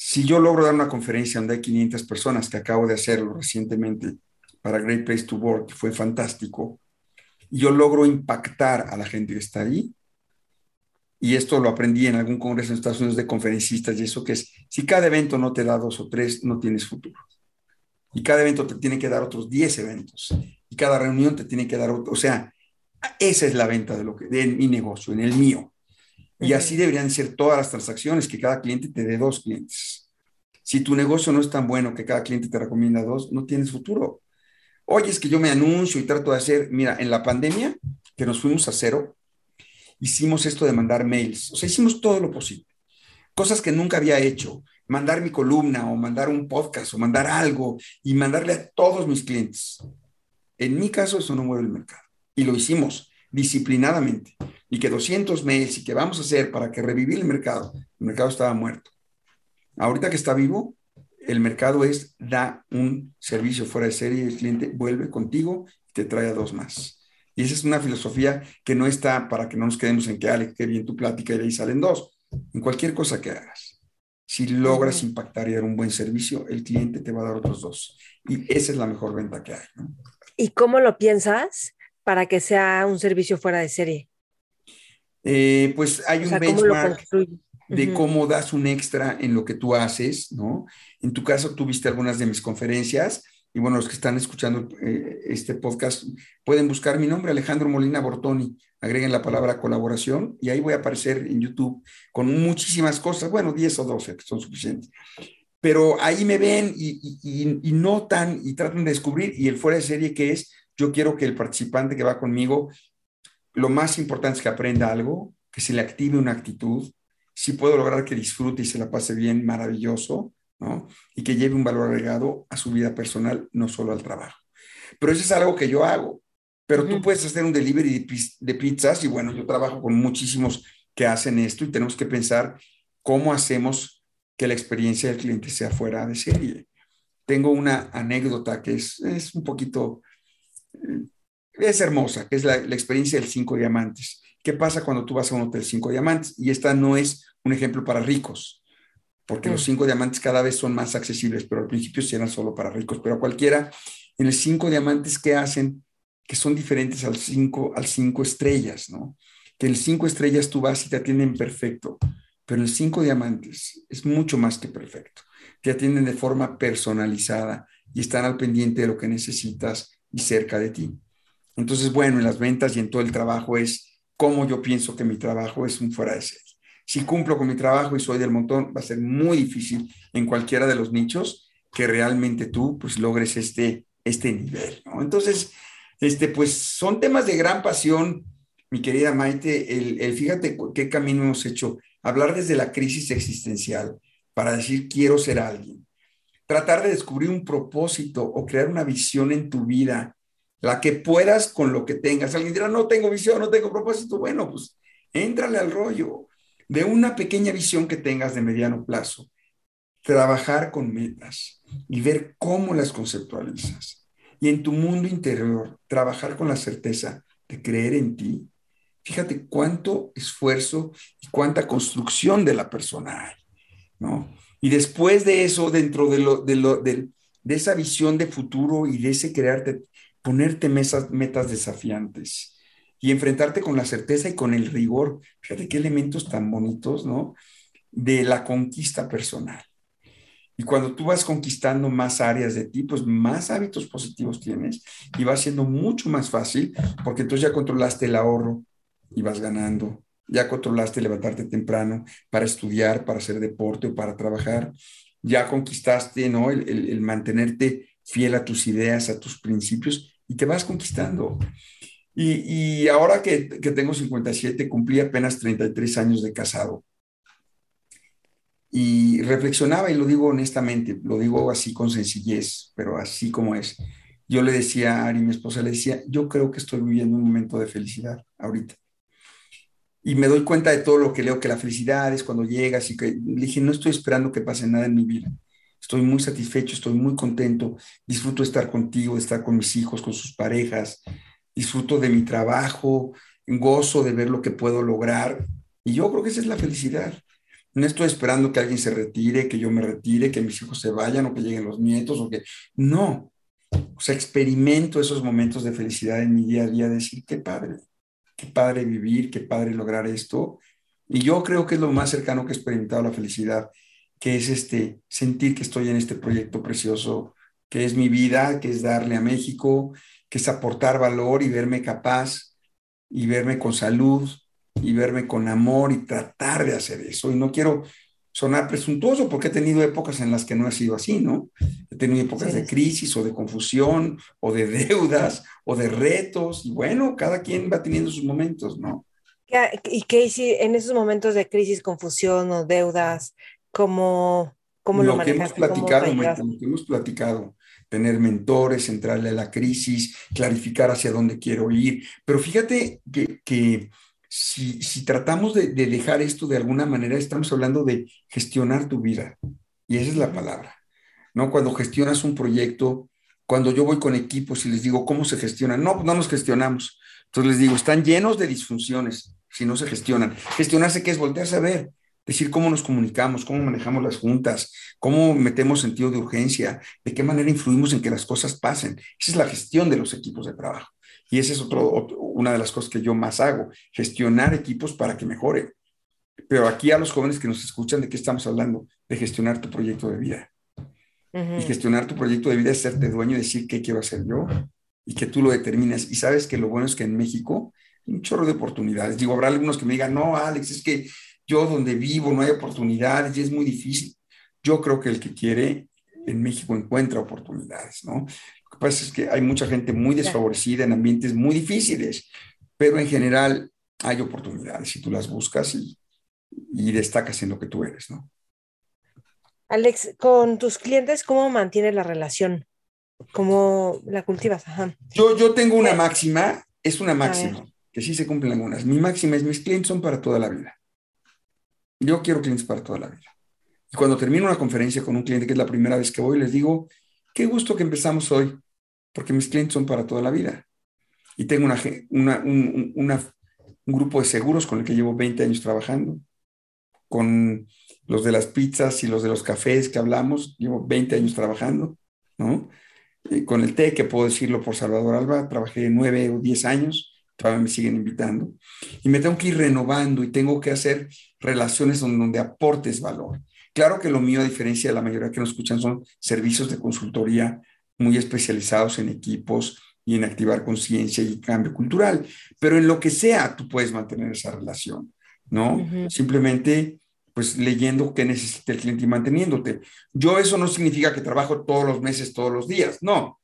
Speaker 1: Si yo logro dar una conferencia donde hay 500 personas, que acabo de hacerlo recientemente, para Great Place to Work, fue fantástico. Yo logro impactar a la gente que está ahí. Y esto lo aprendí en algún congreso en Estados Unidos de conferencistas y eso que es, si cada evento no te da dos o tres, no tienes futuro. Y cada evento te tiene que dar otros diez eventos. Y cada reunión te tiene que dar otro. O sea, esa es la venta de, lo que, de mi negocio, en el mío. Y así deberían ser todas las transacciones, que cada cliente te dé dos clientes. Si tu negocio no es tan bueno que cada cliente te recomienda dos, no tienes futuro. Oye, es que yo me anuncio y trato de hacer, mira, en la pandemia, que nos fuimos a cero, hicimos esto de mandar mails. O sea, hicimos todo lo posible. Cosas que nunca había hecho. Mandar mi columna o mandar un podcast o mandar algo y mandarle a todos mis clientes. En mi caso, eso no mueve el mercado. Y lo hicimos disciplinadamente. Y que 200 mails y que vamos a hacer para que revivir el mercado. El mercado estaba muerto. Ahorita que está vivo, el mercado es da un servicio fuera de serie y el cliente vuelve contigo y te trae a dos más. Y esa es una filosofía que no está para que no nos quedemos en que, Alex, qué bien tu plática y de ahí salen dos. En cualquier cosa que hagas, si logras impactar y dar un buen servicio, el cliente te va a dar otros dos. Y esa es la mejor venta que hay.
Speaker 2: ¿Y cómo lo piensas para que sea un servicio fuera de serie?
Speaker 1: Eh, pues hay un benchmark de cómo das un extra en lo que tú haces, ¿no? En tu caso, tú viste algunas de mis conferencias y bueno, los que están escuchando eh, este podcast pueden buscar mi nombre, Alejandro Molina Bortoni. Agreguen la palabra colaboración y ahí voy a aparecer en YouTube con muchísimas cosas, bueno, 10 o 12 que son suficientes. Pero ahí me ven y, y, notan y tratan de descubrir y el fuera de serie que es, yo quiero que el participante que va conmigo, lo más importante es que aprenda algo, que se le active una actitud. Si puedo lograr que disfrute y se la pase bien, maravilloso y que lleve un valor agregado a su vida personal, no solo al trabajo. Pero eso es algo que yo hago. Pero tú puedes hacer un delivery de, pizzas y bueno, yo trabajo con muchísimos que hacen esto y tenemos que pensar cómo hacemos que la experiencia del cliente sea fuera de serie. Tengo una anécdota que es, es un poquito, eh, es hermosa, que es la, la experiencia del cinco diamantes. ¿Qué pasa cuando tú vas a un hotel cinco diamantes? Y esta no es un ejemplo para ricos porque los mm. cinco diamantes cada vez son más accesibles, pero al principio sí eran solo para ricos, pero cualquiera, en el cinco diamantes que hacen, que son diferentes al cinco, al cinco estrellas, ¿no? Que en el cinco estrellas tú vas y te atienden perfecto, pero en el cinco diamantes es mucho más que perfecto. Te atienden de forma personalizada y están al pendiente de lo que necesitas y cerca de ti. Entonces, bueno, en las ventas y en todo el trabajo es cómo yo pienso que mi trabajo es un fuera de serie. Si cumplo con mi trabajo y soy del montón, va a ser muy difícil en cualquiera de los nichos que realmente tú pues logres este, este nivel. Entonces, este, pues son temas de gran pasión, mi querida Maite, el, el fíjate qué camino hemos hecho, hablar desde la crisis existencial para decir quiero ser alguien, tratar de descubrir un propósito o crear una visión en tu vida, la que puedas con lo que tengas. Alguien dirá, no tengo visión, no tengo propósito. Bueno, pues éntrale al rollo de una pequeña visión que tengas de mediano plazo, trabajar con metas y ver cómo las conceptualizas. Y en tu mundo interior, trabajar con la certeza de creer en ti. Fíjate cuánto esfuerzo y cuánta construcción de la persona hay, ¿no? Y después de eso, dentro de, lo, de, lo, de, esa visión de futuro y de ese crearte, ponerte metas desafiantes y enfrentarte con la certeza y con el rigor. Fíjate qué elementos tan bonitos, ¿no? De la conquista personal. Y cuando tú vas conquistando más áreas de ti, pues más hábitos positivos tienes y va siendo mucho más fácil porque entonces ya controlaste el ahorro y vas ganando. Ya controlaste levantarte temprano para estudiar, para hacer deporte o para trabajar. Ya conquistaste, ¿no? El, el mantenerte fiel a tus ideas, a tus principios y te vas conquistando. Y, ahora que, tengo 57, cumplí apenas 33 años de casado. Y reflexionaba, y lo digo honestamente, lo digo así con sencillez, pero así como es. Yo le decía a Ari, mi esposa, le decía, yo creo que estoy viviendo un momento de felicidad ahorita. Y me doy cuenta de todo lo que leo, que la felicidad es cuando llegas y que le dije, no estoy esperando que pase nada en mi vida. Estoy muy satisfecho, estoy muy contento, disfruto estar contigo, estar con mis hijos, con sus parejas, disfruto de mi trabajo, gozo de ver lo que puedo lograr. Y yo creo que esa es la felicidad. No estoy esperando que alguien se retire, que yo me retire, que mis hijos se vayan o que lleguen los nietos o que... No. O sea, experimento esos momentos de felicidad en mi día a día, decir, qué padre, qué padre vivir, qué padre lograr esto. Y yo creo que es lo más cercano que he experimentado la felicidad, que es este, sentir que estoy en este proyecto precioso, que es mi vida, que es darle a México, que es aportar valor y verme capaz y verme con salud y verme con amor y tratar de hacer eso. Y no quiero sonar presuntuoso porque he tenido épocas en las que no ha sido así, ¿no? He tenido épocas de crisis o de confusión o de <laughs> deudas o de retos y bueno, cada quien va teniendo sus momentos, ¿no?
Speaker 2: ¿Y qué en esos momentos de crisis, confusión o deudas, cómo, cómo lo,
Speaker 1: lo que hemos platicado, lo que hemos platicado, tener mentores, entrarle a la crisis, clarificar hacia dónde quiero ir. Pero fíjate que, si, tratamos de, dejar esto de alguna manera, estamos hablando de gestionar tu vida. Y esa es la palabra. ¿no? Cuando gestionas un proyecto, cuando yo voy con equipos y les digo cómo se gestionan, no, no nos gestionamos. Entonces les digo, están llenos de disfunciones si no se gestionan. Gestionarse, ¿qué es? Voltearse a ver, decir cómo nos comunicamos, cómo manejamos las juntas, cómo metemos sentido de urgencia, de qué manera influimos en que las cosas pasen. Esa es la gestión de los equipos de trabajo. Y esa es otro, una de las cosas que yo más hago, gestionar equipos para que mejoren. Pero aquí a los jóvenes que nos escuchan, ¿de qué estamos hablando? De gestionar tu proyecto de vida. Y gestionar tu proyecto de vida es serte dueño y decir qué quiero hacer yo y que tú lo determinas. Y sabes que lo bueno es que en México hay un chorro de oportunidades. Digo, habrá algunos que me digan, no, Alex, es que yo donde vivo no hay oportunidades y es muy difícil. Yo creo que el que quiere en México encuentra oportunidades, ¿no? Lo que pasa es que hay mucha gente muy desfavorecida en ambientes muy difíciles, pero en general hay oportunidades si tú las buscas y, y destacas en lo que tú eres, ¿no?
Speaker 2: Alex, con tus clientes, ¿cómo mantienes la relación? ¿Cómo la cultivas?
Speaker 1: Yo, yo tengo una máxima, es una máxima, que sí se cumplen algunas. Mi máxima es mis clientes son para toda la vida. Yo quiero clientes para toda la vida. Y cuando termino una conferencia con un cliente, que es la primera vez que voy, les digo, qué gusto que empezamos hoy, porque mis clientes son para toda la vida. Y tengo un, grupo de seguros con el que llevo 20 años trabajando, con los de las pizzas y los de los cafés que hablamos, llevo 20 años trabajando, ¿no? Con el té, que puedo decirlo por Salvador Alba, trabajé 9 o 10 años, todavía me siguen invitando, y me tengo que ir renovando y tengo que hacer relaciones donde, donde aportes valor. Claro que lo mío, a diferencia de la mayoría que nos escuchan, son servicios de consultoría muy especializados en equipos y en activar conciencia y cambio cultural, pero en lo que sea tú puedes mantener esa relación, ¿no? Simplemente pues leyendo qué necesita el cliente y manteniéndote. Yo eso no significa que trabajo todos los meses, todos los días, no,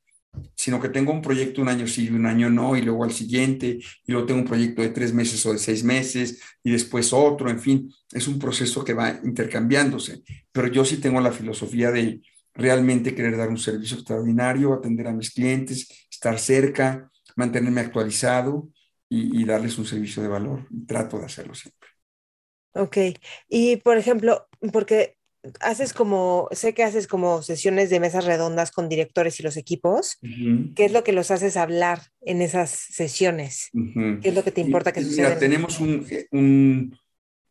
Speaker 1: sino que tengo un proyecto un año sí y un año no, y luego al siguiente, y luego tengo un proyecto de tres meses o de seis meses, y después otro, en fin, es un proceso que va intercambiándose. Pero yo sí tengo la filosofía de realmente querer dar un servicio extraordinario, atender a mis clientes, estar cerca, mantenerme actualizado y, y darles un servicio de valor. Trato de hacerlo siempre.
Speaker 2: Ok, y por ejemplo, porque haces como, sé que haces como sesiones de mesas redondas con directores y los equipos. ¿Qué es lo que los haces hablar en esas sesiones? ¿Qué es lo que te importa que suceda?
Speaker 1: Mira, tenemos eh, un,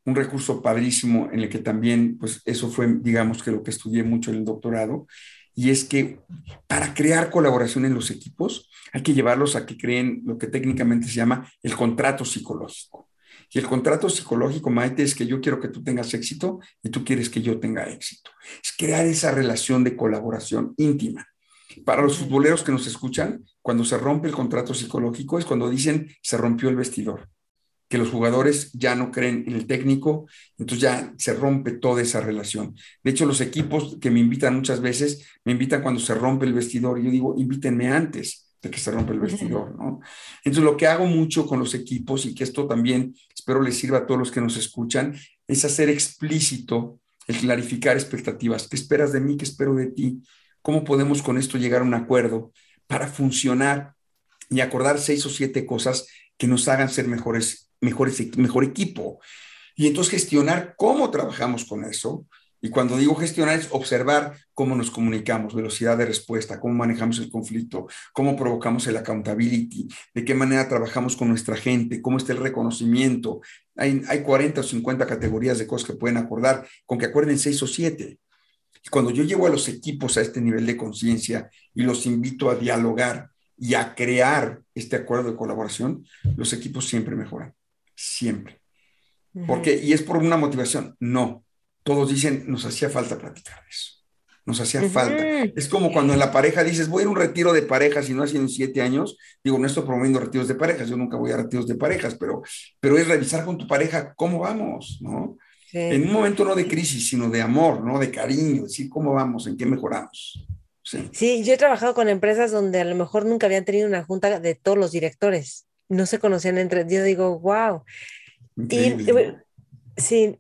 Speaker 1: un, recurso padrísimo en el que también, pues eso fue, digamos que lo que estudié mucho en el doctorado, y es que para crear colaboración en los equipos hay que llevarlos a que creen lo que técnicamente se llama el contrato psicológico. Y el contrato psicológico, Maite, es que yo quiero que tú tengas éxito y tú quieres que yo tenga éxito. Es crear esa relación de colaboración íntima. Para los futboleros que nos escuchan, cuando se rompe el contrato psicológico es cuando dicen se rompió el vestidor, que los jugadores ya no creen en el técnico, entonces ya se rompe toda esa relación. De hecho, los equipos que me invitan muchas veces, me invitan cuando se rompe el vestidor y yo digo, invítenme antes de que se rompe el vestidor, ¿no? Entonces, lo que hago mucho con los equipos y que esto también espero les sirva a todos los que nos escuchan, es hacer explícito el clarificar expectativas. ¿Qué esperas de mí? ¿Qué espero de ti? ¿Cómo podemos con esto llegar a un acuerdo para funcionar y acordar seis o siete cosas que nos hagan ser mejores, mejores, mejor equipo? Y entonces gestionar cómo trabajamos con eso, y cuando digo gestionar es observar cómo nos comunicamos, velocidad de respuesta, cómo manejamos el conflicto, cómo provocamos el accountability, de qué manera trabajamos con nuestra gente, cómo está el reconocimiento. Hay, hay 40 o 50 categorías de cosas que pueden acordar, con que acuerden seis o siete. Y cuando yo llevo a los equipos a este nivel de conciencia y los invito a dialogar y a crear este acuerdo de colaboración, los equipos siempre mejoran, siempre. ¿Por qué? Y es por una motivación, no todos dicen, nos hacía falta platicar de eso. nos hacía falta. Es como cuando en la pareja dices, voy a un retiro de parejas y no hace siete años, digo, no estoy promoviendo retiros de parejas, yo nunca voy a retiros de parejas, pero, pero es revisar con tu pareja cómo vamos, ¿no? En un momento no de crisis, sino de amor, ¿no? De cariño, decir cómo vamos, en qué mejoramos.
Speaker 2: Sí. sí, yo he trabajado con empresas donde a lo mejor nunca habían tenido una junta de todos los directores, no se conocían entre, yo digo, wow. Y, sí,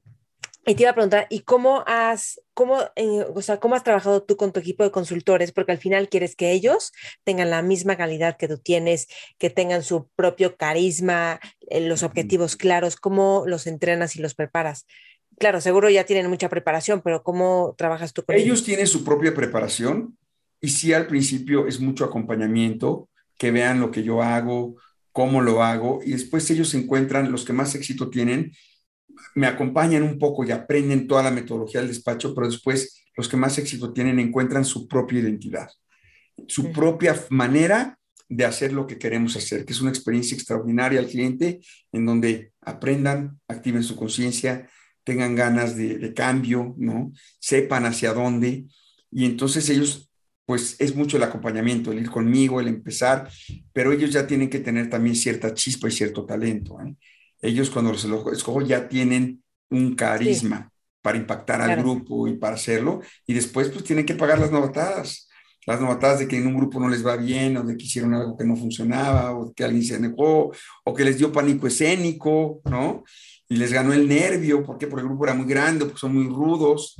Speaker 2: y te iba a preguntar, ¿y cómo has, cómo, eh, o sea, cómo has trabajado tú con tu equipo de consultores? Porque al final quieres que ellos tengan la misma calidad que tú tienes, que tengan su propio carisma, eh, los objetivos claros, ¿cómo los entrenas y los preparas? Claro, seguro ya tienen mucha preparación, pero ¿cómo trabajas tú con
Speaker 1: ellos? Ellos tienen su propia preparación y sí al principio es mucho acompañamiento, que vean lo que yo hago, cómo lo hago y después ellos encuentran, los que más éxito tienen, me acompañan un poco y aprenden toda la metodología del despacho, pero después los que más éxito tienen encuentran su propia identidad, su propia manera de hacer lo que queremos hacer, que es una experiencia extraordinaria al cliente en donde aprendan, activen su conciencia, tengan ganas de, de, cambio, ¿no? Sepan hacia dónde. Y entonces ellos, pues es mucho el acompañamiento, el ir conmigo, el empezar, pero ellos ya tienen que tener también cierta chispa y cierto talento. ¿eh? Ellos cuando se lo escojo ya tienen un carisma para impactar al grupo y para hacerlo, y después pues tienen que pagar las novatadas, las novatadas de que en un grupo no les va bien, o de que hicieron algo que no funcionaba, o que alguien se negó, o que les dio pánico escénico, ¿no? Y les ganó el nervio, ¿por qué? Porque el grupo era muy grande, porque son muy rudos,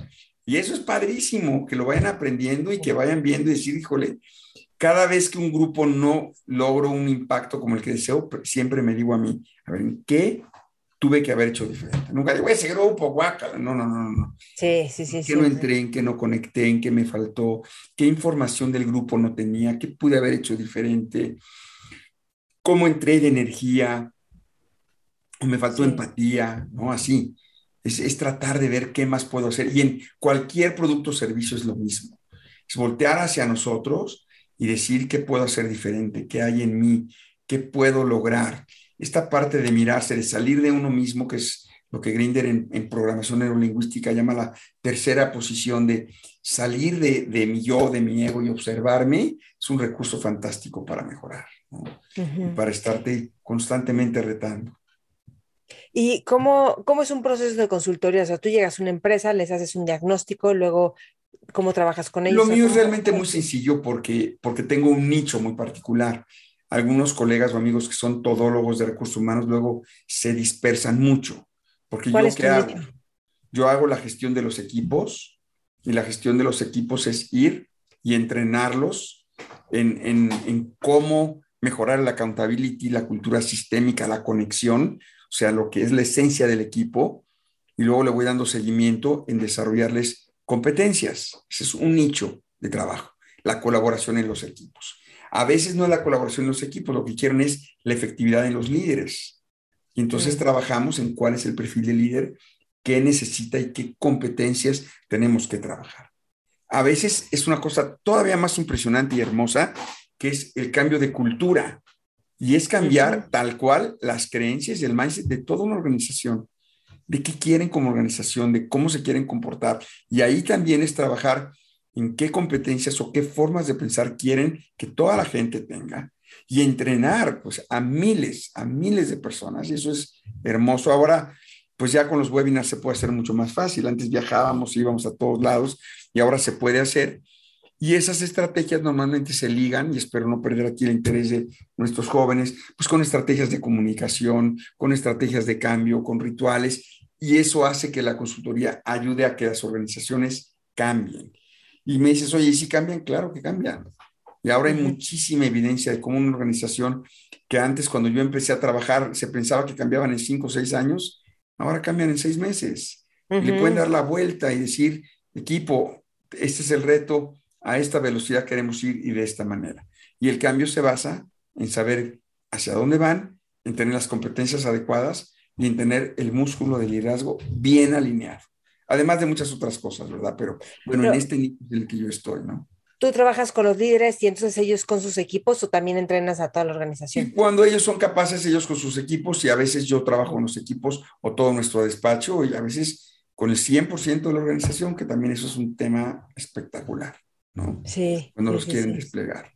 Speaker 1: y eso es padrísimo, que lo vayan aprendiendo y que vayan viendo y decir, híjole, cada vez que un grupo no logro un impacto como el que deseo, siempre me digo a mí, a ver, ¿qué tuve que haber hecho diferente? Nunca digo, ese grupo, guácala. No, no, no, no.
Speaker 2: Sí, sí, sí.
Speaker 1: ¿Qué no entré, en qué no conecté, en qué me faltó? ¿Qué información del grupo no tenía? ¿Qué pude haber hecho diferente? ¿Cómo entré de energía? ¿Me faltó empatía? ¿No? Así. Es, es tratar de ver qué más puedo hacer. Y en cualquier producto o servicio es lo mismo. Es voltear hacia nosotros y decir qué puedo hacer diferente, qué hay en mí, qué puedo lograr. Esta parte de mirarse, de salir de uno mismo, que es lo que Grinder en, programación neurolingüística llama la tercera posición de salir de, de, mi yo, de mi ego y observarme, es un recurso fantástico para mejorar, para estarte constantemente retando.
Speaker 2: ¿Y cómo, cómo es un proceso de consultoría? O sea, tú llegas a una empresa, les haces un diagnóstico, luego ¿Cómo trabajas con ellos?
Speaker 1: Lo mío es realmente muy sencillo porque, porque tengo un nicho muy particular. Algunos colegas o amigos que son todólogos de recursos humanos luego se dispersan mucho. Porque yo qué hago? Yo hago la gestión de los equipos y la gestión de los equipos es ir y entrenarlos en, en, en cómo mejorar la accountability, la cultura sistémica, la conexión, o sea, lo que es la esencia del equipo, y luego le voy dando seguimiento en desarrollarles competencias. Ese es un nicho de trabajo, la colaboración en los equipos. A veces no es la colaboración en los equipos, lo que quieren es la efectividad en los líderes. Y entonces trabajamos en cuál es el perfil de líder, qué necesita y qué competencias tenemos que trabajar. A veces es una cosa todavía más impresionante y hermosa, que es el cambio de cultura. Y es cambiar tal cual las creencias y el mindset de toda una organización de qué quieren como organización, de cómo se quieren comportar. Y ahí también es trabajar en qué competencias o qué formas de pensar quieren que toda la gente tenga y entrenar pues a miles, a miles de personas. Y eso es hermoso. Ahora, pues ya con los webinars se puede hacer mucho más fácil. Antes viajábamos, íbamos a todos lados y ahora se puede hacer. Y esas estrategias normalmente se ligan, y espero no perder aquí el interés de nuestros jóvenes, pues con estrategias de comunicación, con estrategias de cambio, con rituales, y eso hace que la consultoría ayude a que las organizaciones cambien. Y me dices, oye, ¿y si cambian? Claro que cambian. Y ahora hay muchísima evidencia de cómo una organización que antes cuando yo empecé a trabajar se pensaba que cambiaban en cinco o seis años, ahora cambian en seis meses. Le pueden dar la vuelta y decir, equipo, este es el reto, a esta velocidad queremos ir y de esta manera. Y el cambio se basa en saber hacia dónde van, en tener las competencias adecuadas y en tener el músculo de liderazgo bien alineado. Además de muchas otras cosas, ¿verdad? Pero bueno, en este nivel en el que yo estoy, ¿no?
Speaker 2: ¿Tú trabajas con los líderes y entonces ellos con sus equipos o también entrenas a toda la organización?
Speaker 1: Y cuando ellos son capaces, ellos con sus equipos y a veces yo trabajo con los equipos o todo nuestro despacho y a veces con el 100% de la organización, que también eso es un tema espectacular, ¿no?
Speaker 2: Sí.
Speaker 1: Cuando los
Speaker 2: sí,
Speaker 1: quieren
Speaker 2: sí.
Speaker 1: desplegar.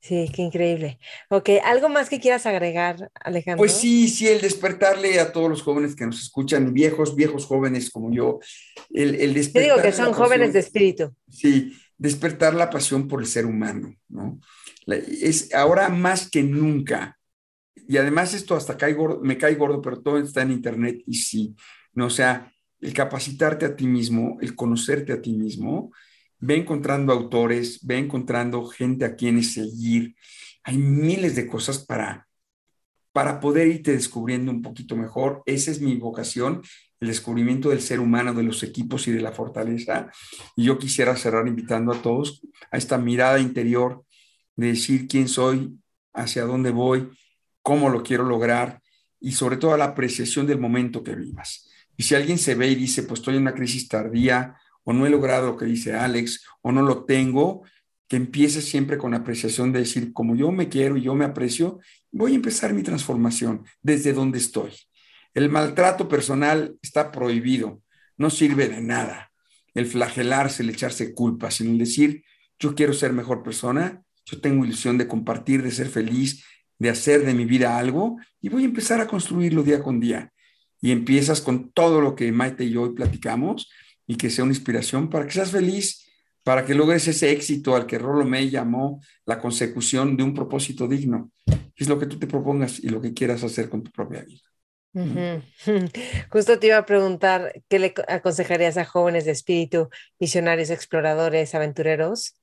Speaker 2: Sí, qué increíble. Ok, ¿algo más que quieras agregar, Alejandro?
Speaker 1: Pues sí, sí, el despertarle a todos los jóvenes que nos escuchan, viejos, viejos jóvenes como yo, el, el despertar.
Speaker 2: digo que son jóvenes de espíritu.
Speaker 1: Sí, despertar la pasión por el ser humano, ¿no? La- es ahora más que nunca. Y además esto hasta cae gordo, me cae gordo, pero todo está en internet y sí, ¿no? O sea, el capacitarte a ti mismo, el conocerte a ti mismo, ve encontrando autores, ve encontrando gente a quienes seguir. Hay miles de cosas para, para poder irte descubriendo un poquito mejor. Esa es mi vocación, el descubrimiento del ser humano, de los equipos y de la fortaleza. Y yo quisiera cerrar invitando a todos a esta mirada interior de decir quién soy, hacia dónde voy, cómo lo quiero lograr y sobre todo a la apreciación del momento que vivas. Y si alguien se ve y dice, pues estoy en una crisis tardía o no he logrado lo que dice Alex o no lo tengo, que empiece siempre con apreciación de decir, como yo me quiero y yo me aprecio, voy a empezar mi transformación desde donde estoy. El maltrato personal está prohibido, no sirve de nada. El flagelarse, el echarse culpa, sino el decir, yo quiero ser mejor persona, yo tengo ilusión de compartir, de ser feliz, de hacer de mi vida algo y voy a empezar a construirlo día con día. Y empiezas con todo lo que Maite y yo hoy platicamos y que sea una inspiración para que seas feliz, para que logres ese éxito al que Rollo May llamó la consecución de un propósito digno. Es lo que tú te propongas y lo que quieras hacer con tu propia vida. <laughs>
Speaker 2: Justo te iba a preguntar qué le aconsejarías a jóvenes de espíritu, visionarios, exploradores, aventureros.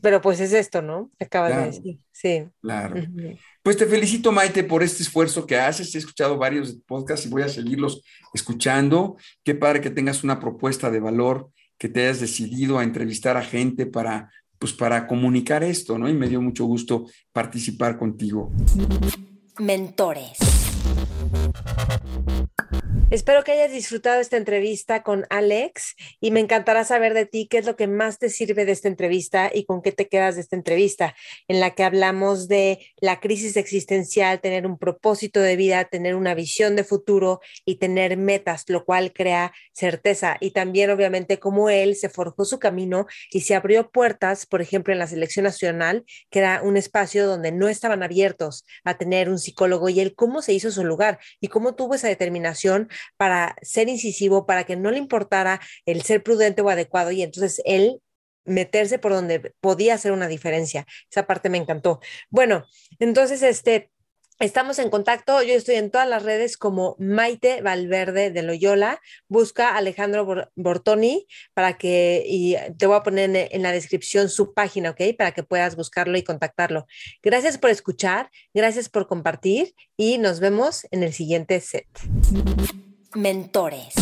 Speaker 2: Pero pues es esto, ¿no? Acabas
Speaker 1: Claro.
Speaker 2: de decir. Sí.
Speaker 1: Claro.
Speaker 2: Ujú.
Speaker 1: Pues te felicito, Maite, por este esfuerzo que haces. He escuchado varios podcasts y voy a seguirlos escuchando. Qué padre que tengas una propuesta de valor, que te hayas decidido a entrevistar a gente para, pues, para comunicar esto, ¿no? Y me dio mucho gusto participar contigo.
Speaker 3: Mentores.
Speaker 2: Espero que hayas disfrutado esta entrevista con Alex y me encantará saber de ti qué es lo que más te sirve de esta entrevista y con qué te quedas de esta entrevista, en la que hablamos de la crisis existencial, tener un propósito de vida, tener una visión de futuro y tener metas, lo cual crea certeza. Y también, obviamente, cómo él se forjó su camino y se abrió puertas, por ejemplo, en la selección nacional, que era un espacio donde no estaban abiertos a tener un psicólogo y él cómo se hizo su lugar y cómo tuvo esa determinación para ser incisivo, para que no le importara el ser prudente o adecuado y entonces él meterse por donde podía hacer una diferencia. Esa parte me encantó. Bueno, entonces este Estamos en contacto, yo estoy en todas las redes como Maite Valverde de Loyola, busca a Alejandro Bor- Bortoni para que, y te voy a poner en la descripción su página, ¿ok? Para que puedas buscarlo y contactarlo. Gracias por escuchar, gracias por compartir y nos vemos en el siguiente set.
Speaker 3: Mentores.